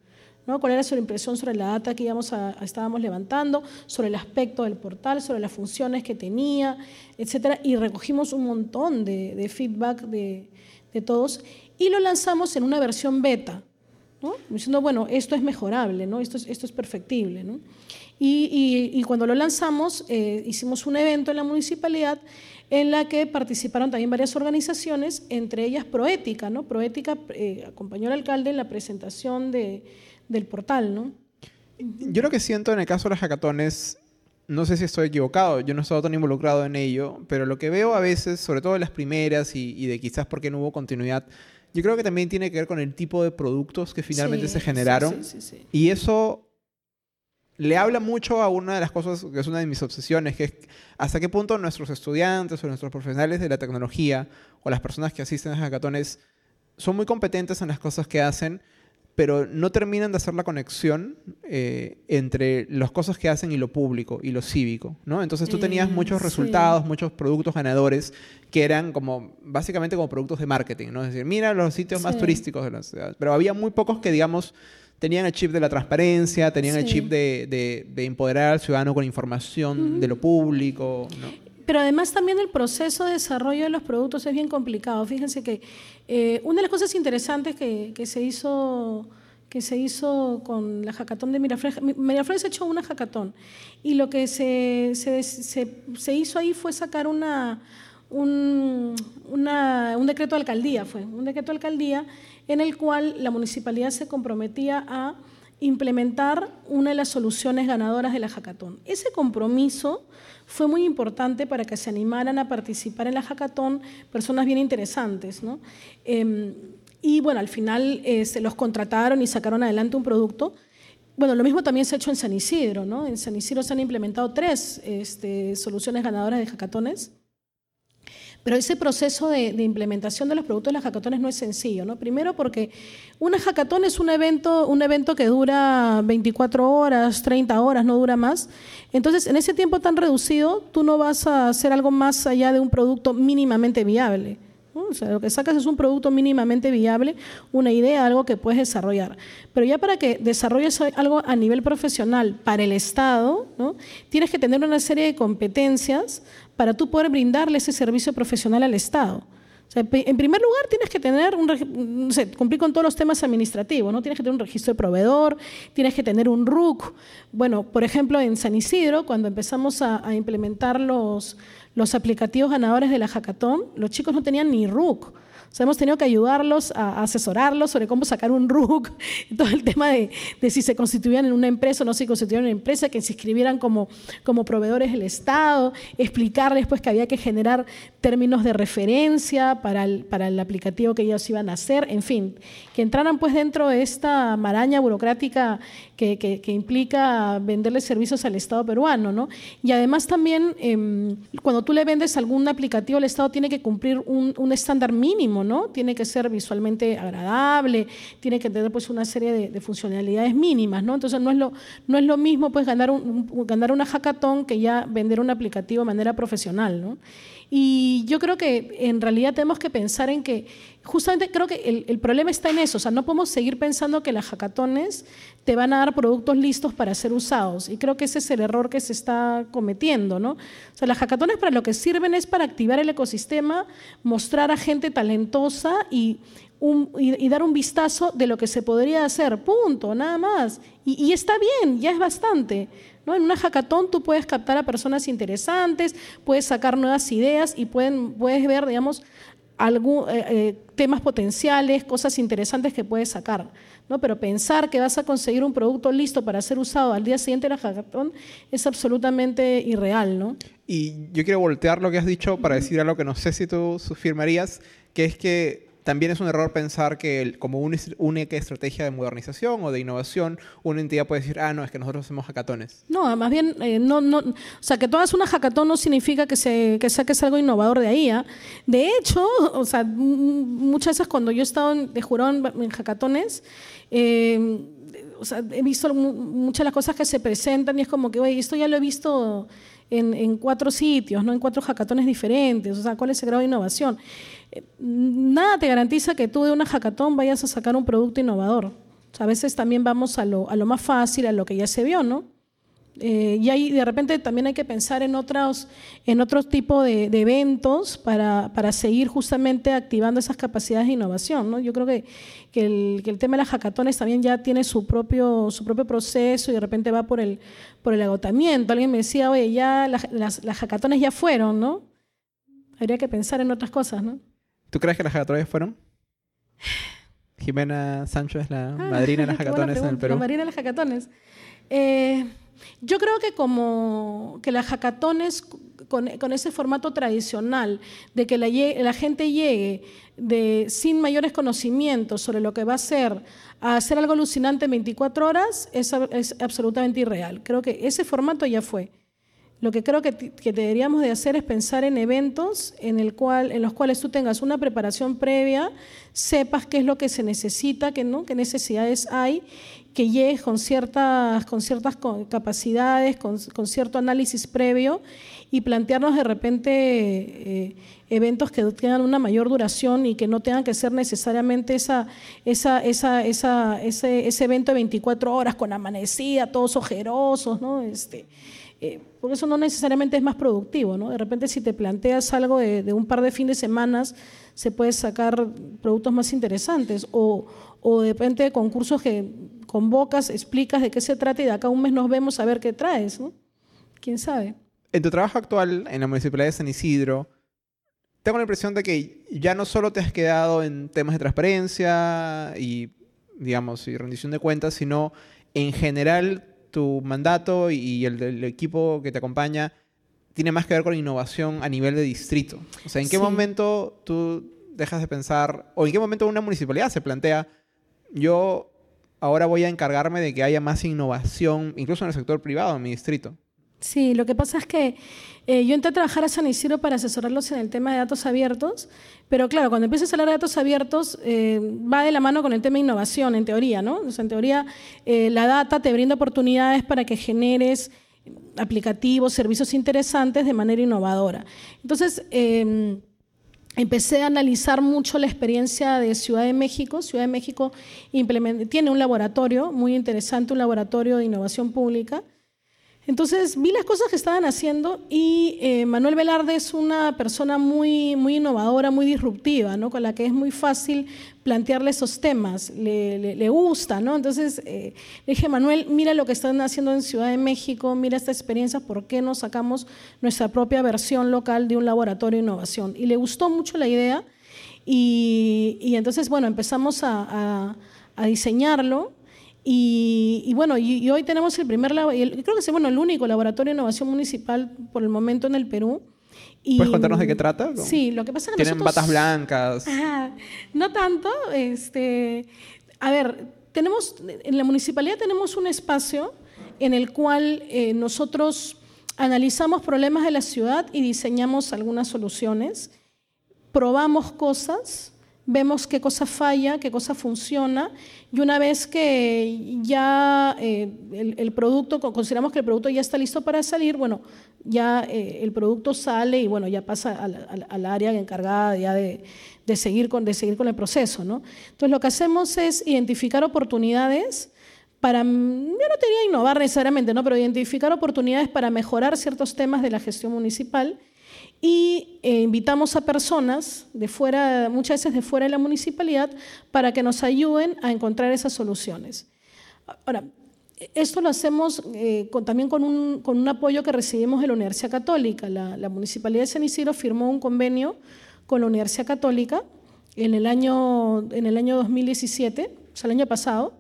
[SPEAKER 2] cuál era su impresión sobre la data que íbamos estábamos levantando, sobre el aspecto del portal, sobre las funciones que tenía, etcétera, y recogimos un montón de, feedback de, todos y lo lanzamos en una versión beta, diciendo, bueno, esto es mejorable, ¿no? esto, es, esto es perfectible. Y, cuando lo lanzamos, eh, hicimos un evento en la municipalidad en la que participaron también varias organizaciones, entre ellas Proética. ¿no? Proética eh, acompañó al alcalde en la presentación de, del portal, ¿no?
[SPEAKER 1] Yo lo que siento en el caso de las hackatones, no sé si estoy equivocado, yo no he estado tan involucrado en ello, pero lo que veo a veces, sobre todo en las primeras y, de quizás porque no hubo continuidad, yo creo que también tiene que ver con el tipo de productos que finalmente se generaron. Sí, sí, y eso le habla mucho a una de las cosas que es una de mis obsesiones, que es hasta qué punto nuestros estudiantes o nuestros profesionales de la tecnología o las personas que asisten a hackatones son muy competentes en las cosas que hacen, pero no terminan de hacer la conexión eh, entre las cosas que hacen y lo público y lo cívico, ¿no? Entonces tú tenías muchos resultados, muchos productos ganadores que eran como, básicamente como productos de marketing, ¿no? Es decir, mira los sitios más turísticos de la ciudad, pero había muy pocos que, digamos, tenían el chip de la transparencia, tenían el chip de, de, empoderar al ciudadano con información de lo público, ¿no?
[SPEAKER 2] Pero además también el proceso de desarrollo de los productos es bien complicado. Fíjense que eh, una de las cosas interesantes que, se hizo que se hizo con la hackathon de Miraflores. Miraflores hecho una hackathon y lo que se, se, se, hizo ahí fue sacar una, un, un, decreto de alcaldía, fue un decreto de alcaldía en el cual la municipalidad se comprometía a implementar una de las soluciones ganadoras de la hackathon. Ese compromiso fue muy importante para que se animaran a participar en la hackathon personas bien interesantes. ¿no? Em, y bueno, al final eh, se los contrataron y sacaron adelante un producto. Bueno, lo mismo también se ha hecho en San Isidro. ¿no? En San Isidro se han implementado tres este, soluciones ganadoras de hackatones. Pero ese proceso de, implementación de los productos de las hackatones no es sencillo, ¿no? Primero porque una hackathon es un evento, un evento que dura 24 horas, 30 horas, no dura más. Entonces, en ese tiempo tan reducido, tú no vas a hacer algo más allá de un producto mínimamente viable. Lo que sacas es un producto mínimamente viable, una idea, algo que puedes desarrollar. Pero ya para que desarrolles algo a nivel profesional para el Estado, tienes que tener una serie de competencias para tú poder brindarle ese servicio profesional al Estado. en primer lugar, tienes que tener un, cumplir con todos los temas administrativos, ¿no? Tienes que tener un registro de proveedor, tienes que tener un RUC. Bueno, por ejemplo, en San Isidro, cuando empezamos a implementar los, los aplicativos ganadores de la hackathon, los chicos no tenían ni RUC. O sea, hemos tenido que ayudarlos a asesorarlos sobre cómo sacar un RUC, todo el tema de, si se constituían en una empresa o no se constituían en una empresa, que se inscribieran como, como proveedores del Estado, explicarles pues que había que generar términos de referencia para el, para el aplicativo que ellos iban a hacer, en fin, que entraran pues dentro de esta maraña burocrática que, implica venderle servicios al Estado peruano, ¿no? Y además también, em, cuando tú le vendes algún aplicativo, el Estado tiene que cumplir un, un estándar mínimo ¿no? Tiene que ser visualmente agradable, tiene que tener pues una serie de, funcionalidades mínimas, ¿no? Entonces no es lo, no es lo mismo pues ganar, un, ganar una hackathon que ya vender un aplicativo de manera profesional, ¿no? Y yo creo que en realidad tenemos que pensar en que justamente creo que el, problema está en eso, o sea, no podemos seguir pensando que las hackatones te van a dar productos listos para ser usados, y creo que ese es el error que se está cometiendo, ¿no? O sea, las hackatones para lo que sirven es para activar el ecosistema, mostrar a gente talentosa y, y, dar un vistazo de lo que se podría hacer, punto, nada más. Y, está bien, ya es bastante. ¿no? En una hackathon tú puedes captar a personas interesantes, puedes sacar nuevas ideas y pueden, puedes ver, digamos, algún, eh, eh, temas potenciales, cosas interesantes que puedes sacar. ¿no? Pero pensar que vas a conseguir un producto listo para ser usado al día siguiente de la hackathon es absolutamente irreal. ¿no?
[SPEAKER 1] Y yo quiero voltear lo que has dicho para decir algo que no sé si tú firmarías, que es que también es un error pensar que como una única estrategia de modernización o de innovación, una entidad puede decir, ah, no, es que nosotros hacemos hackatones.
[SPEAKER 2] No, más bien, eh, no, no, o sea, que todas una hackatón no significa que, se, que saques algo innovador de ahí. ¿ah? De hecho, o sea, muchas veces cuando yo he estado de jurado en, hackatones, eh, o sea, he visto muchas de las cosas que se presentan y es como que, oye, esto ya lo he visto en, en, cuatro sitios, no en cuatro hackatones diferentes. O sea, ¿cuál es el grado de innovación? Nada te garantiza que tú de una hackathon vayas a sacar un producto innovador. a veces también vamos a lo, más fácil, a lo que ya se vio, ¿no? Eh, y ahí de repente también hay que pensar en otros, en otro tipo de, eventos para, seguir justamente activando esas capacidades de innovación. ¿no? Yo creo que, el, tema de las hackatones también ya tiene su propio, proceso y de repente va por el, agotamiento. Alguien me decía, oye, ya las, las, las hackatones ya fueron, ¿no? Habría que pensar en otras cosas, ¿no?
[SPEAKER 1] ¿Tú crees que las hackatones fueron? Jimena Sancho es la ah, madrina de las (laughs) hackatones en el Perú.
[SPEAKER 2] La madrina de las hackatones. Eh, yo creo que como que las hackatones con, ese formato tradicional de que la, gente llegue de, sin mayores conocimientos sobre lo que va a ser a hacer algo alucinante en 24 horas es, es absolutamente irreal. Creo que ese formato ya fue. Lo que creo que, deberíamos de hacer es pensar en eventos en, el cual, en los cuales tú tengas una preparación previa, sepas qué es lo que se necesita, qué, ¿no? qué necesidades hay, que llegues con ciertas, con ciertas capacidades, con, cierto análisis previo y plantearnos de repente eh, eventos que tengan una mayor duración y que no tengan que ser necesariamente esa, esa, esa, esa ese, ese, evento de 24 horas con amanecida, todos ojerosos, ¿no? Este, eh, porque eso no necesariamente es más productivo, ¿no? De repente si te planteas algo de, un par de fines de semanas, se puede sacar productos más interesantes, o, o de repente concursos que convocas, explicas de qué se trata y de acá un mes nos vemos a ver qué traes, ¿no? ¿Quién sabe?
[SPEAKER 1] En tu trabajo actual en la Municipalidad de San Isidro, tengo la impresión de que ya no solo te has quedado en temas de transparencia y, digamos, y rendición de cuentas, sino en general tu mandato y el del equipo que te acompaña tiene más que ver con innovación a nivel de distrito. O sea, ¿en qué momento tú dejas de pensar, o en qué momento una municipalidad se plantea, yo ahora voy a encargarme de que haya más innovación, incluso en el sector privado, en mi distrito?
[SPEAKER 2] Sí, lo que pasa es que eh, yo entré a trabajar a San Isidro para asesorarlos en el tema de datos abiertos, pero claro, cuando empiezas a hablar de datos abiertos eh, va de la mano con el tema de innovación, en teoría, ¿no? O sea, en teoría eh, la data te brinda oportunidades para que generes aplicativos, servicios interesantes de manera innovadora. Entonces, em, empecé a analizar mucho la experiencia de Ciudad de México. Ciudad de México tiene un laboratorio muy interesante, un laboratorio de innovación pública, entonces vi las cosas que estaban haciendo y eh, Manuel Velarde es una persona muy, muy innovadora, muy disruptiva, ¿no? con la que es muy fácil plantearle esos temas, le, gusta. ¿no? Entonces eh, le dije, Manuel, mira lo que están haciendo en Ciudad de México, mira esta experiencia, ¿por qué no sacamos nuestra propia versión local de un laboratorio de innovación? Y le gustó mucho la idea y, entonces, bueno, empezamos a diseñarlo y, bueno, y, hoy tenemos el primer, creo que es bueno, el único laboratorio de innovación municipal por el momento en el Perú.
[SPEAKER 1] ¿Puedes contarnos de qué trata?
[SPEAKER 2] Sí, lo que pasa es que
[SPEAKER 1] Tienen batas blancas.
[SPEAKER 2] no tanto. Este, a ver, tenemos, en la municipalidad tenemos un espacio en el cual eh, nosotros analizamos problemas de la ciudad y diseñamos algunas soluciones, probamos cosas vemos qué cosa falla, qué cosa funciona, y una vez que ya eh, el, producto, consideramos que el producto ya está listo para salir, bueno, ya eh, el producto sale y bueno, ya pasa al, área encargada ya de, seguir con, de seguir con el proceso. ¿no? Entonces lo que hacemos es identificar oportunidades para, yo no tenía innovar necesariamente, ¿no? pero identificar oportunidades para mejorar ciertos temas de la gestión municipal y eh, invitamos a personas de fuera, muchas veces de fuera de la municipalidad, para que nos ayuden a encontrar esas soluciones. Ahora, esto lo hacemos eh, también con un, apoyo que recibimos de la Universidad Católica. La, Municipalidad de San Isidro firmó un convenio con la Universidad Católica en el año, en el año 2017, o sea, el año pasado,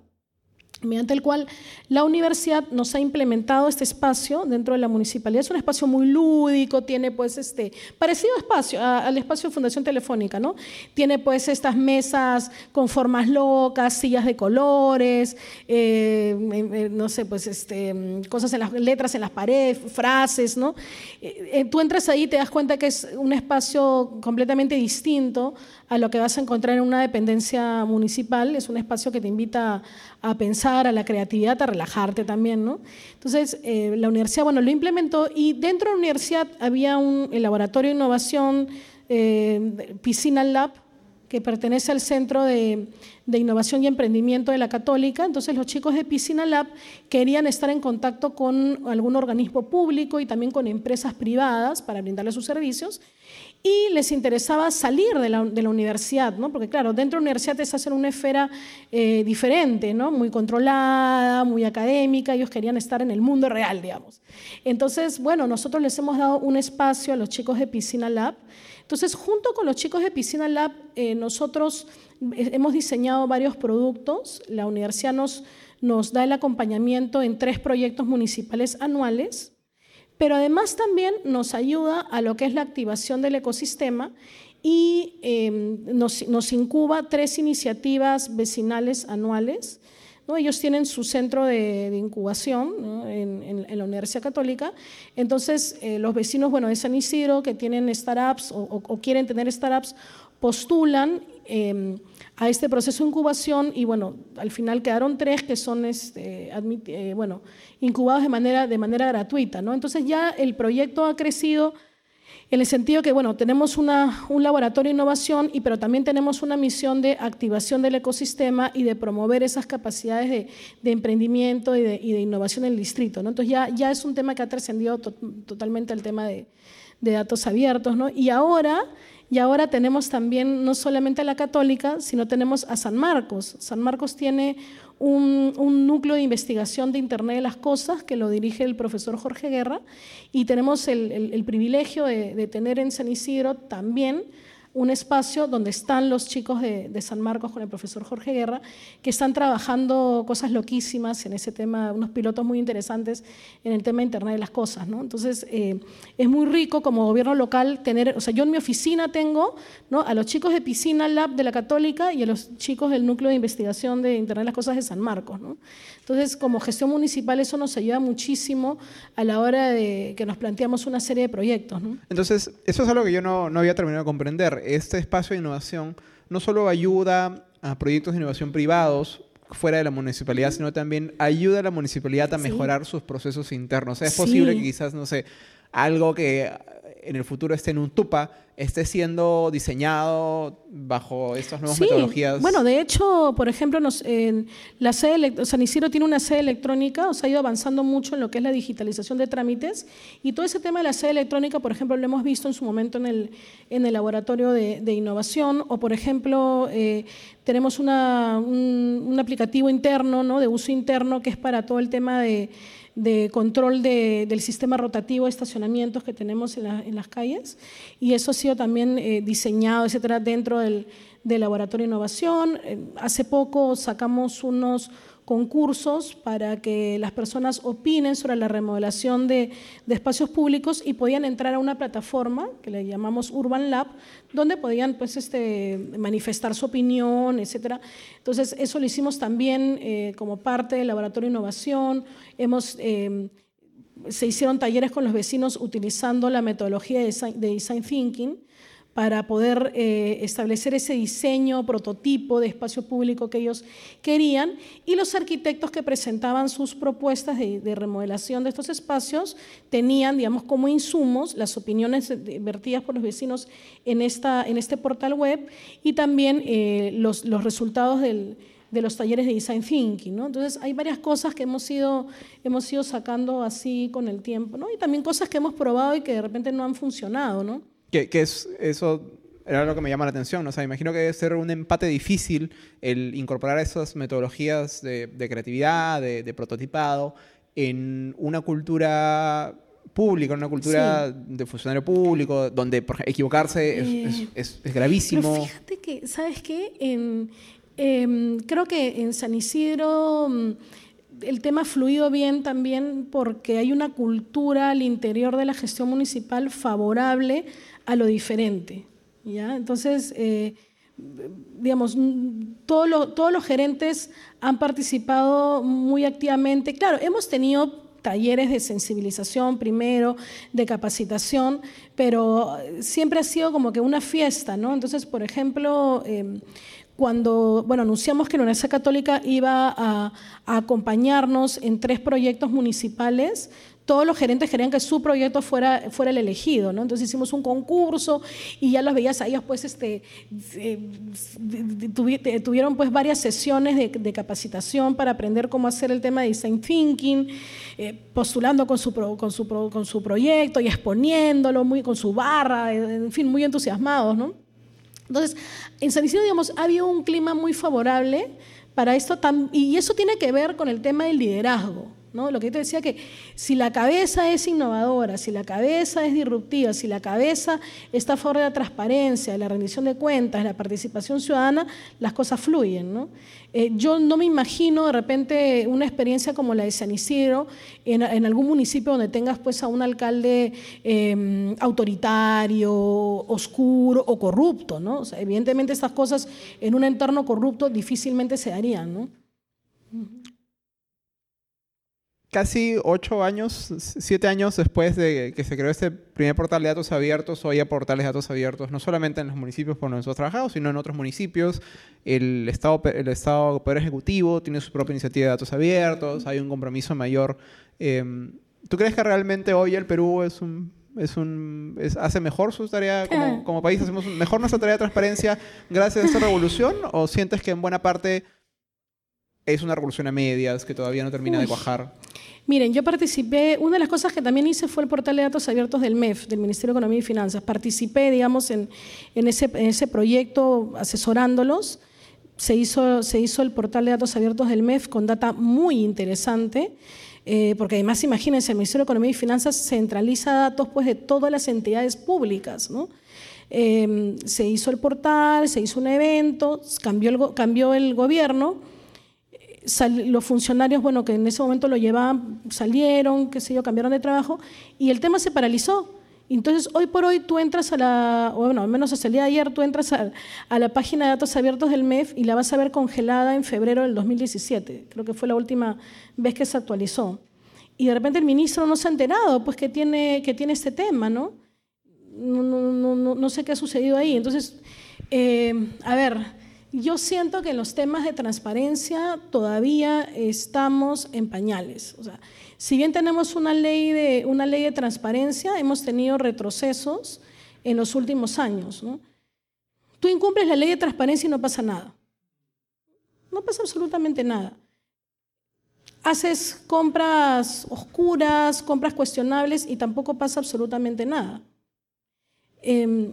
[SPEAKER 2] mediante el cual la universidad nos ha implementado este espacio dentro de la municipalidad. Es un espacio muy lúdico, tiene pues este, parecido espacio al espacio de Fundación Telefónica, ¿no? Tiene pues estas mesas con formas locas, sillas de colores, eh, eh, no sé, pues este, cosas en las letras en las paredes, frases, ¿no? Eh, tú entras ahí y te das cuenta que es un espacio completamente distinto a lo que vas a encontrar en una dependencia municipal. Es un espacio que te invita a pensar, a la creatividad, a relajarte también. ¿no? Entonces, eh, la universidad, bueno, lo implementó y dentro de la universidad había un laboratorio de innovación, eh, Piscina Lab, que pertenece al Centro de, de, Innovación y Emprendimiento de la Católica. Entonces los chicos de Piscina Lab querían estar en contacto con algún organismo público y también con empresas privadas para brindarles sus servicios y les interesaba salir de la, universidad, ¿no? porque claro, dentro de la universidad es hacer una esfera eh, diferente, ¿no? muy controlada, muy académica, ellos querían estar en el mundo real, digamos. Entonces, bueno, nosotros les hemos dado un espacio a los chicos de Piscina Lab. Entonces, junto con los chicos de Piscina Lab, eh, nosotros eh, hemos diseñado varios productos. La universidad nos da el acompañamiento en tres proyectos municipales anuales pero además también nos ayuda a lo que es la activación del ecosistema y em, nos, incuba tres iniciativas vecinales anuales. Ellos tienen su centro de, incubación en, la Universidad Católica. Entonces, eh, los vecinos bueno, de San Isidro que tienen startups o, quieren tener startups postulan em, a este proceso de incubación y bueno, al final quedaron tres que son este, eh, bueno, incubados de manera, de manera gratuita. ¿no? Entonces ya el proyecto ha crecido en el sentido que bueno, tenemos una, un laboratorio de innovación, y, pero también tenemos una misión de activación del ecosistema y de promover esas capacidades de, de emprendimiento y de, innovación en el distrito. ¿no? Entonces ya, ya es un tema que ha trascendido totalmente el tema de, de datos abiertos. ¿no? Y ahora y ahora tenemos también no solamente a la católica, sino tenemos a San Marcos. San Marcos tiene un, núcleo de investigación de Internet de las Cosas que lo dirige el profesor Jorge Guerra y tenemos el, privilegio de, de, tener en San Isidro también un espacio donde están los chicos de, San Marcos con el profesor Jorge Guerra, que están trabajando cosas loquísimas en ese tema, unos pilotos muy interesantes en el tema de Internet de las Cosas. ¿no? Entonces, eh, es muy rico como gobierno local tener, o sea, yo en mi oficina tengo ¿no? a los chicos de Piscina Lab de la Católica y a los chicos del Núcleo de Investigación de Internet de las Cosas de San Marcos. ¿no? Entonces, como gestión municipal, eso nos ayuda muchísimo a la hora de que nos planteamos una serie de proyectos. ¿no?
[SPEAKER 1] Entonces, eso es algo que yo no, no había terminado de comprender este espacio de innovación no solo ayuda a proyectos de innovación privados fuera de la municipalidad, sino también ayuda a la municipalidad a mejorar sus procesos internos. es posible que quizás, no sé, algo que en el futuro esté en un tupa esté siendo diseñado bajo estas nuevas metodologías.
[SPEAKER 2] Bueno, de hecho, por ejemplo, nos, en la sede San Isidro tiene una sede electrónica, o sea, ha ido avanzando mucho en lo que es la digitalización de trámites y todo ese tema de la sede electrónica, por ejemplo, lo hemos visto en su momento en el, en el laboratorio de, innovación o, por ejemplo, eh, tenemos una, un, un, aplicativo interno, ¿no? de uso interno, que es para todo el tema de de control del sistema rotativo de estacionamientos que tenemos en, las calles y eso ha sido también eh, diseñado, etcétera, dentro del, laboratorio de innovación. Eh, hace poco sacamos unos concursos para que las personas opinen sobre la remodelación de, espacios públicos y podían entrar a una plataforma que le llamamos Urban Lab, donde podían pues, este, manifestar su opinión, etc. Entonces, eso lo hicimos también eh, como parte del laboratorio de innovación. Hemos, eh, se hicieron talleres con los vecinos utilizando la metodología de design thinking para poder eh, establecer ese diseño, prototipo de espacio público que ellos querían, y los arquitectos que presentaban sus propuestas de, remodelación de estos espacios tenían, digamos, como insumos las opiniones vertidas por los vecinos en, esta, en este portal web y también eh, los, los, resultados del, de los talleres de design thinking, ¿no? Entonces hay varias cosas que hemos ido, hemos ido sacando así con el tiempo, ¿no? Y también cosas que hemos probado y que de repente no han funcionado, ¿no?
[SPEAKER 1] Que, es, eso era lo que me llama la atención. O sea, imagino que debe ser un empate difícil el incorporar esas metodologías de, creatividad, de, prototipado, en una cultura pública, en una cultura de funcionario público, donde equivocarse eh, es, gravísimo.
[SPEAKER 2] Pero fíjate que, ¿sabes qué? Em, creo que en San Isidro mm, el tema ha fluido bien también porque hay una cultura al interior de la gestión municipal favorable a lo diferente. ¿ya? Entonces, eh, digamos, todos todos los gerentes han participado muy activamente. Claro, hemos tenido talleres de sensibilización primero, de capacitación, pero siempre ha sido como que una fiesta, ¿no? Entonces, por ejemplo, eh, cuando bueno, anunciamos que la Universidad Católica iba a, acompañarnos en tres proyectos municipales, todos los gerentes querían que su proyecto fuera, fuera el elegido, ¿no? Entonces hicimos un concurso y ya los veías a ellos, pues, este, tuvieron pues varias sesiones de, capacitación para aprender cómo hacer el tema de design thinking, eh, postulando con su, con, su, con su proyecto y exponiéndolo muy, con su barra, en fin, muy entusiasmados, ¿no? Entonces, en San Isidro, digamos, ha habido un clima muy favorable para esto, y eso tiene que ver con el tema del liderazgo. ¿No? Lo que yo te decía que si la cabeza es innovadora, si la cabeza es disruptiva, si la cabeza está a favor de la transparencia, de la rendición de cuentas, de la participación ciudadana, las cosas fluyen. Eh, yo no me imagino de repente una experiencia como la de San Isidro en, algún municipio donde tengas pues a un alcalde em, autoritario, oscuro o corrupto. evidentemente estas cosas en un entorno corrupto difícilmente se darían.
[SPEAKER 1] Casi ocho años, siete años después de que se creó este primer portal de datos abiertos, hoy hay portales de datos abiertos, no solamente en los municipios por nosotros trabajamos, sino en otros municipios. El Estado, el Estado Poder Ejecutivo tiene su propia iniciativa de datos abiertos, hay un compromiso mayor. Em, ¿Tú crees que realmente hoy el Perú es un es un hace mejor su tarea (laughs) como, como país, hacemos mejor nuestra tarea de transparencia gracias a esta revolución o sientes que en buena parte es una revolución a medias que todavía no termina de cuajar?
[SPEAKER 2] Miren, yo participé, una de las cosas que también hice fue el portal de datos abiertos del MEF, del Ministerio de Economía y Finanzas. Participé, digamos, en, ese, ese, proyecto asesorándolos. Se hizo, se hizo el portal de datos abiertos del MEF con data muy interesante. Eh, porque además, imagínense, el Ministerio de Economía y Finanzas centraliza datos pues, de todas las entidades públicas. ¿no? Eh, se hizo el portal, se hizo un evento, cambió el, cambió el gobierno los funcionarios, bueno, que en ese momento lo llevaban, salieron, qué sé yo, cambiaron de trabajo y el tema se paralizó. Entonces, hoy por hoy tú entras a la, bueno, al menos hasta el día de ayer, tú entras a, la página de datos abiertos del MEF y la vas a ver congelada en febrero del 2017. Creo que fue la última vez que se actualizó. Y de repente el ministro no se ha enterado, pues, que tiene, que tiene este tema, ¿no? No, no, no, no sé qué ha sucedido ahí. Entonces, eh, a ver, yo siento que en los temas de transparencia todavía estamos en pañales. O sea, si bien tenemos una ley de, una ley de transparencia, hemos tenido retrocesos en los últimos años. Tú incumples la ley de transparencia y no pasa nada. No pasa absolutamente nada. Haces compras oscuras, compras cuestionables y tampoco pasa absolutamente nada. Em,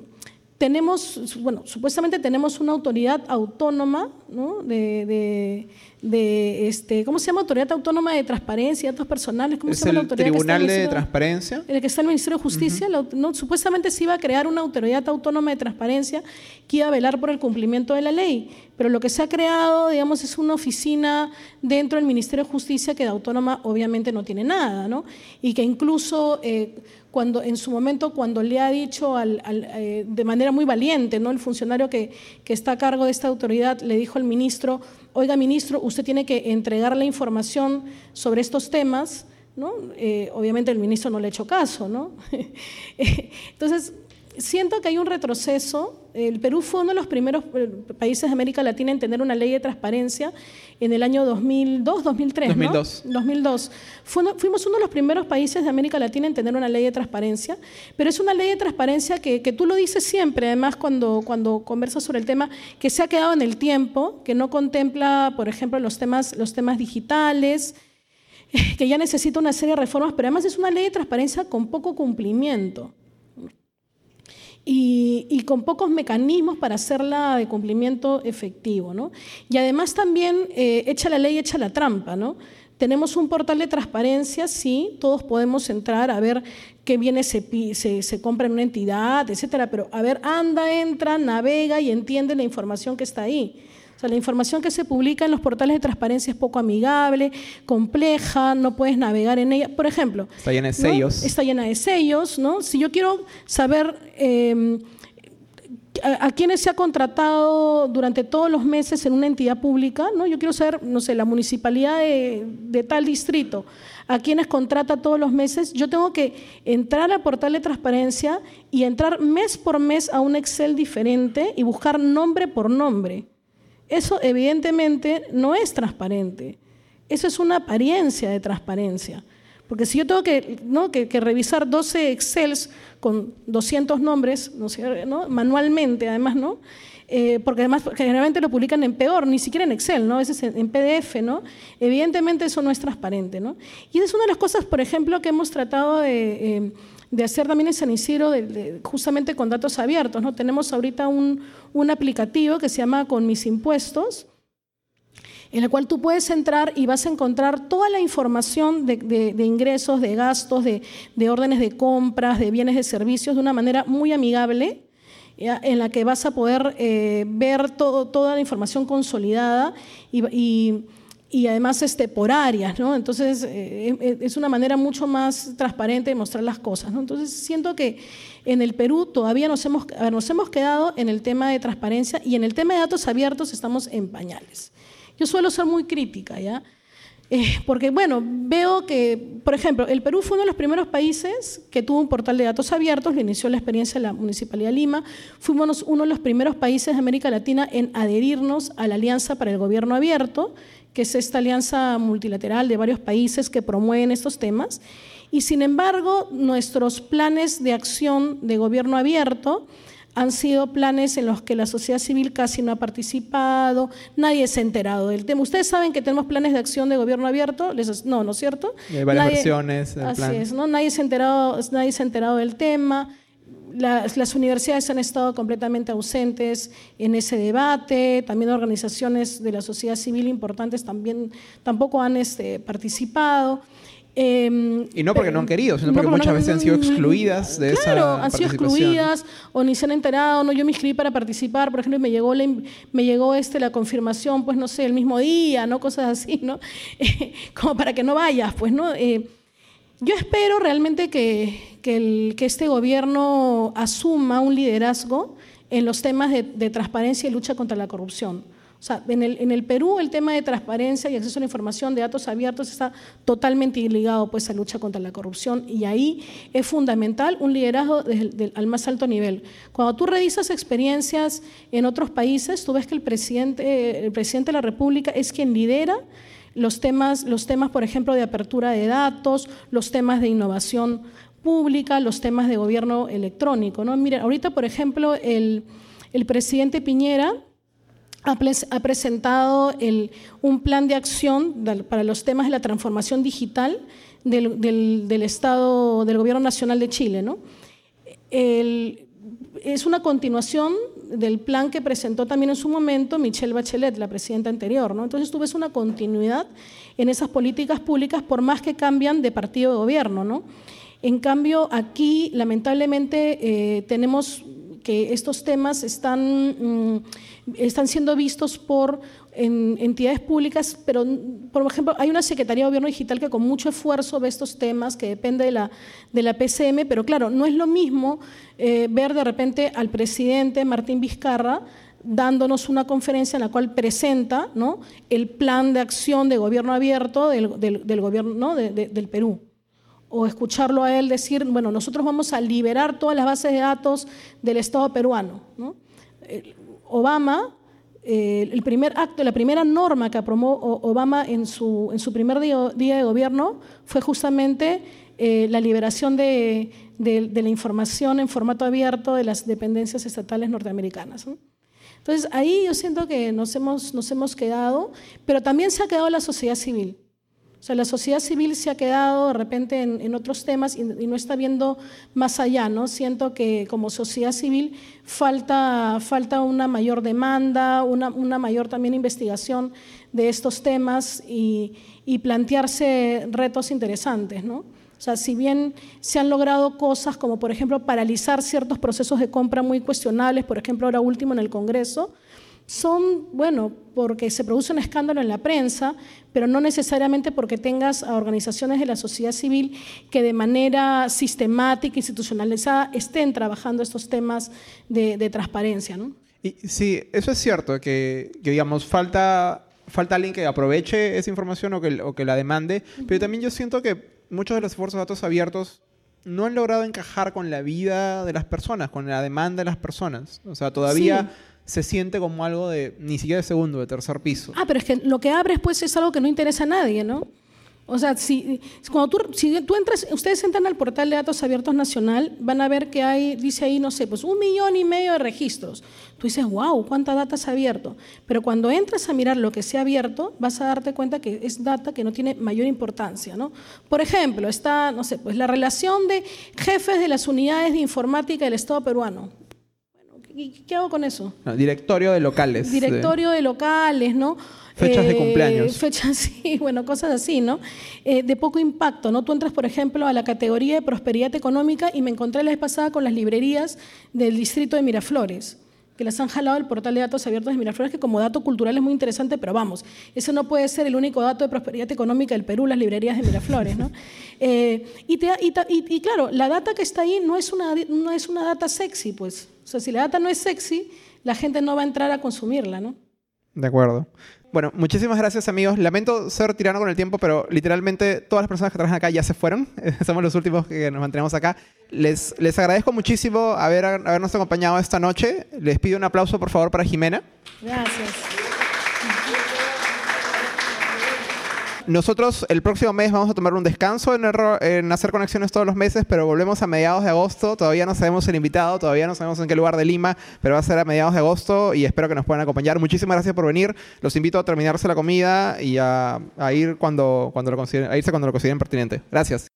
[SPEAKER 2] tenemos, bueno, supuestamente tenemos una autoridad autónoma, ¿no? de, de, este, ¿cómo se llama? Autoridad Autónoma de Transparencia Datos Personales. ¿Cómo
[SPEAKER 1] se
[SPEAKER 2] llama
[SPEAKER 1] la autoridad Tribunal de Transparencia.
[SPEAKER 2] El que está en el Ministerio de Justicia. ¿no? Supuestamente se iba a crear una autoridad autónoma de transparencia que iba a velar por el cumplimiento de la ley. Pero lo que se ha creado, digamos, es una oficina dentro del Ministerio de Justicia que de autónoma obviamente no tiene nada, ¿no? Y que incluso... Eh, cuando en su momento cuando le ha dicho eh, de manera muy valiente, ¿no? el funcionario que, está a cargo de esta autoridad le dijo al ministro, oiga ministro, usted tiene que entregar la información sobre estos temas, ¿no? Eh, obviamente el ministro no le ha hecho caso. ¿no? (laughs) Entonces, siento que hay un retroceso. El Perú fue uno de los primeros eh, países de América Latina en tener una ley de transparencia en el año 2002, 2003.
[SPEAKER 1] 2002.
[SPEAKER 2] ¿no? 2002. fuimos uno de los primeros países de América Latina en tener una ley de transparencia, pero es una ley de transparencia que, que tú lo dices siempre, además cuando, cuando conversas sobre el tema, que se ha quedado en el tiempo, que no contempla, por ejemplo, los temas, los temas digitales, (laughs) que ya necesita una serie de reformas, pero además es una ley de transparencia con poco cumplimiento y, con pocos mecanismos para hacerla de cumplimiento efectivo. ¿no? Y además también eh, echa la ley, echa la trampa. ¿no? Tenemos un portal de transparencia, sí, todos podemos entrar a ver qué bienes se, se, se compra en una entidad, etcétera, pero a ver, anda, entra, navega y entiende la información que está ahí. O sea, la información que se publica en los portales de transparencia es poco amigable, compleja, no puedes navegar en ella. Por ejemplo,
[SPEAKER 1] está llena de sellos.
[SPEAKER 2] Está llena de sellos, ¿no? Si yo quiero saber em, a, quiénes se ha contratado durante todos los meses en una entidad pública, ¿no? Yo quiero saber, no sé, la municipalidad de, de tal distrito, a quienes contrata todos los meses, yo tengo que entrar al portal de transparencia y entrar mes por mes a un Excel diferente y buscar nombre por nombre. Eso evidentemente no es transparente. Eso es una apariencia de transparencia. Porque si yo tengo que, ¿no? que, revisar 12 Excels con 200 nombres, ¿no? manualmente además, ¿no? Eh, porque además generalmente lo publican en peor, ni siquiera en Excel, ¿no? es en PDF, ¿no? Evidentemente eso no es transparente, ¿no? Y es una de las cosas, por ejemplo, que hemos tratado de... Eh, de hacer también en San Isidro justamente con datos abiertos. ¿no? Tenemos ahorita un, aplicativo que se llama Con mis impuestos, en el cual tú puedes entrar y vas a encontrar toda la información de, ingresos, de gastos, de, órdenes de compras, de bienes de servicios de una manera muy amigable, en la que vas a poder eh, ver toda la información consolidada y además este, por áreas, ¿no? Entonces eh, es una manera mucho más transparente de mostrar las cosas, ¿no? Entonces siento que en el Perú todavía nos hemos, nos hemos quedado en el tema de transparencia y en el tema de datos abiertos estamos en pañales. Yo suelo ser muy crítica, ¿ya? Eh, porque, bueno, veo que, por ejemplo, el Perú fue uno de los primeros países que tuvo un portal de datos abiertos, lo inició la experiencia en la Municipalidad de Lima, fuimos uno de los primeros países de América Latina en adherirnos a la Alianza para el Gobierno Abierto, que es esta alianza multilateral de varios países que promueven estos temas. Y sin embargo, nuestros planes de acción de gobierno abierto han sido planes en los que la sociedad civil casi no ha participado, nadie se ha enterado del tema. Ustedes saben que tenemos planes de acción de gobierno abierto, no, ¿no es cierto?
[SPEAKER 1] hay varias versiones.
[SPEAKER 2] así es, ¿no? Nadie se, ha enterado, nadie se ha enterado del tema las, universidades han estado completamente ausentes en ese debate, también organizaciones de la sociedad civil importantes también tampoco han este, participado.
[SPEAKER 1] Em, y no porque no han querido, sino porque muchas veces han sido excluidas de
[SPEAKER 2] claro,
[SPEAKER 1] esa
[SPEAKER 2] han sido excluidas o ni se han enterado. No, yo me inscribí para participar, por ejemplo, y me llegó la, me llegó este la confirmación, pues no sé, el mismo día, no cosas así, no, (laughs) como para que no vayas, pues no. Eh, yo espero realmente que, que, este gobierno asuma un liderazgo en los temas de, transparencia y lucha contra la corrupción. O sea, en el, Perú el tema de transparencia y acceso a la información de datos abiertos está totalmente ligado pues, a lucha contra la corrupción y ahí es fundamental un liderazgo al más alto nivel. Cuando tú revisas experiencias en otros países, tú ves que el presidente, el presidente de la República es quien lidera los temas, los temas, por ejemplo, de apertura de datos, los temas de innovación pública, los temas de gobierno electrónico. ¿no? Miren, ahorita, por ejemplo, el, presidente Piñera ha, presentado un plan de acción para los temas de la transformación digital del, Estado, del Gobierno Nacional de Chile. ¿no? es una continuación del plan que presentó también en su momento Michelle Bachelet, la presidenta anterior. ¿no? Entonces tú ves una continuidad en esas políticas públicas por más que cambian de partido de gobierno. ¿no? En cambio, aquí lamentablemente eh, tenemos que estos temas están, mm, están siendo vistos por entidades públicas, pero por ejemplo hay una Secretaría de Gobierno Digital que con mucho esfuerzo ve estos temas, que depende de la, de la PCM, pero claro, no es lo mismo eh, ver de repente al presidente Martín Vizcarra dándonos una conferencia en la cual presenta ¿no? el plan de acción de gobierno abierto del, del, gobierno ¿no? del Perú o escucharlo a él decir, bueno, nosotros vamos a liberar todas las bases de datos del Estado peruano. Obama, eh, el primer acto, la primera norma que aprobó Obama en su, en su primer día, de gobierno fue justamente eh, la liberación de, la información en formato abierto de las dependencias estatales norteamericanas. Entonces, ahí yo siento que nos hemos, nos hemos quedado, pero también se ha quedado la sociedad civil. O sea, la sociedad civil se ha quedado de repente en, otros temas y, no está viendo más allá, ¿no? Siento que como sociedad civil falta, falta una mayor demanda, una, una mayor también investigación de estos temas y, y plantearse retos interesantes, ¿no? O sea, si bien se han logrado cosas como, por ejemplo, paralizar ciertos procesos de compra muy cuestionables, por ejemplo, ahora último en el Congreso, son, bueno, porque se produce un escándalo en la prensa, pero no necesariamente porque tengas a organizaciones de la sociedad civil que de manera sistemática, institucionalizada, estén trabajando estos temas de, transparencia. ¿no?
[SPEAKER 1] Y, sí, eso es cierto, que, digamos, falta, falta alguien que aproveche esa información o que, o que la demande, pero también yo siento que muchos de los esfuerzos de datos abiertos no han logrado encajar con la vida de las personas, con la demanda de las personas. O sea, todavía se siente como algo de ni siquiera de segundo, de tercer piso.
[SPEAKER 2] Ah, pero es que lo que abres pues es algo que no interesa a nadie, ¿no? O sea, si, cuando tú, si tú entras, ustedes entran al portal de datos abiertos nacional, van a ver que hay, dice ahí, no sé, pues un millón y medio de registros. Tú dices, wow, cuánta data se ha abierto. Pero cuando entras a mirar lo que se ha abierto, vas a darte cuenta que es data que no tiene mayor importancia, ¿no? Por ejemplo, está, no sé, pues la relación de jefes de las unidades de informática del Estado peruano. ¿Y qué hago con eso?
[SPEAKER 1] directorio de locales.
[SPEAKER 2] Directorio de, locales, ¿no?
[SPEAKER 1] Fechas de eh, cumpleaños.
[SPEAKER 2] Fechas, (laughs) sí, bueno, cosas así, ¿no? Eh, de poco impacto, ¿no? Tú entras, por ejemplo, a la categoría de prosperidad económica y me encontré la vez pasada con las librerías del distrito de Miraflores que las han jalado el portal de datos abiertos de Miraflores, que como dato cultural es muy interesante, pero vamos, eso no puede ser el único dato de prosperidad económica del Perú, las librerías de Miraflores. ¿no? (laughs) Eh, y, y, claro, la data que está ahí no es, una, no es una data sexy, pues. O sea, si la data no es sexy, la gente no va a entrar a consumirla, ¿no?
[SPEAKER 1] De acuerdo. Bueno, muchísimas gracias amigos. Lamento ser tirano con el tiempo, pero literalmente todas las personas que trabajan acá ya se fueron. (laughs) Somos los últimos que nos mantenemos acá. Les, les agradezco muchísimo haber, habernos acompañado esta noche. Les pido un aplauso por favor para Jimena.
[SPEAKER 2] Gracias.
[SPEAKER 1] Nosotros el próximo mes vamos a tomar un descanso en, hacer conexiones todos los meses, pero volvemos a mediados de agosto. Todavía no sabemos el invitado, todavía no sabemos en qué lugar de Lima, pero va a ser a mediados de agosto y espero que nos puedan acompañar. Muchísimas gracias por venir. Los invito a terminarse la comida y a, ir cuando, cuando lo consideren, a irse cuando lo consideren pertinente. Gracias.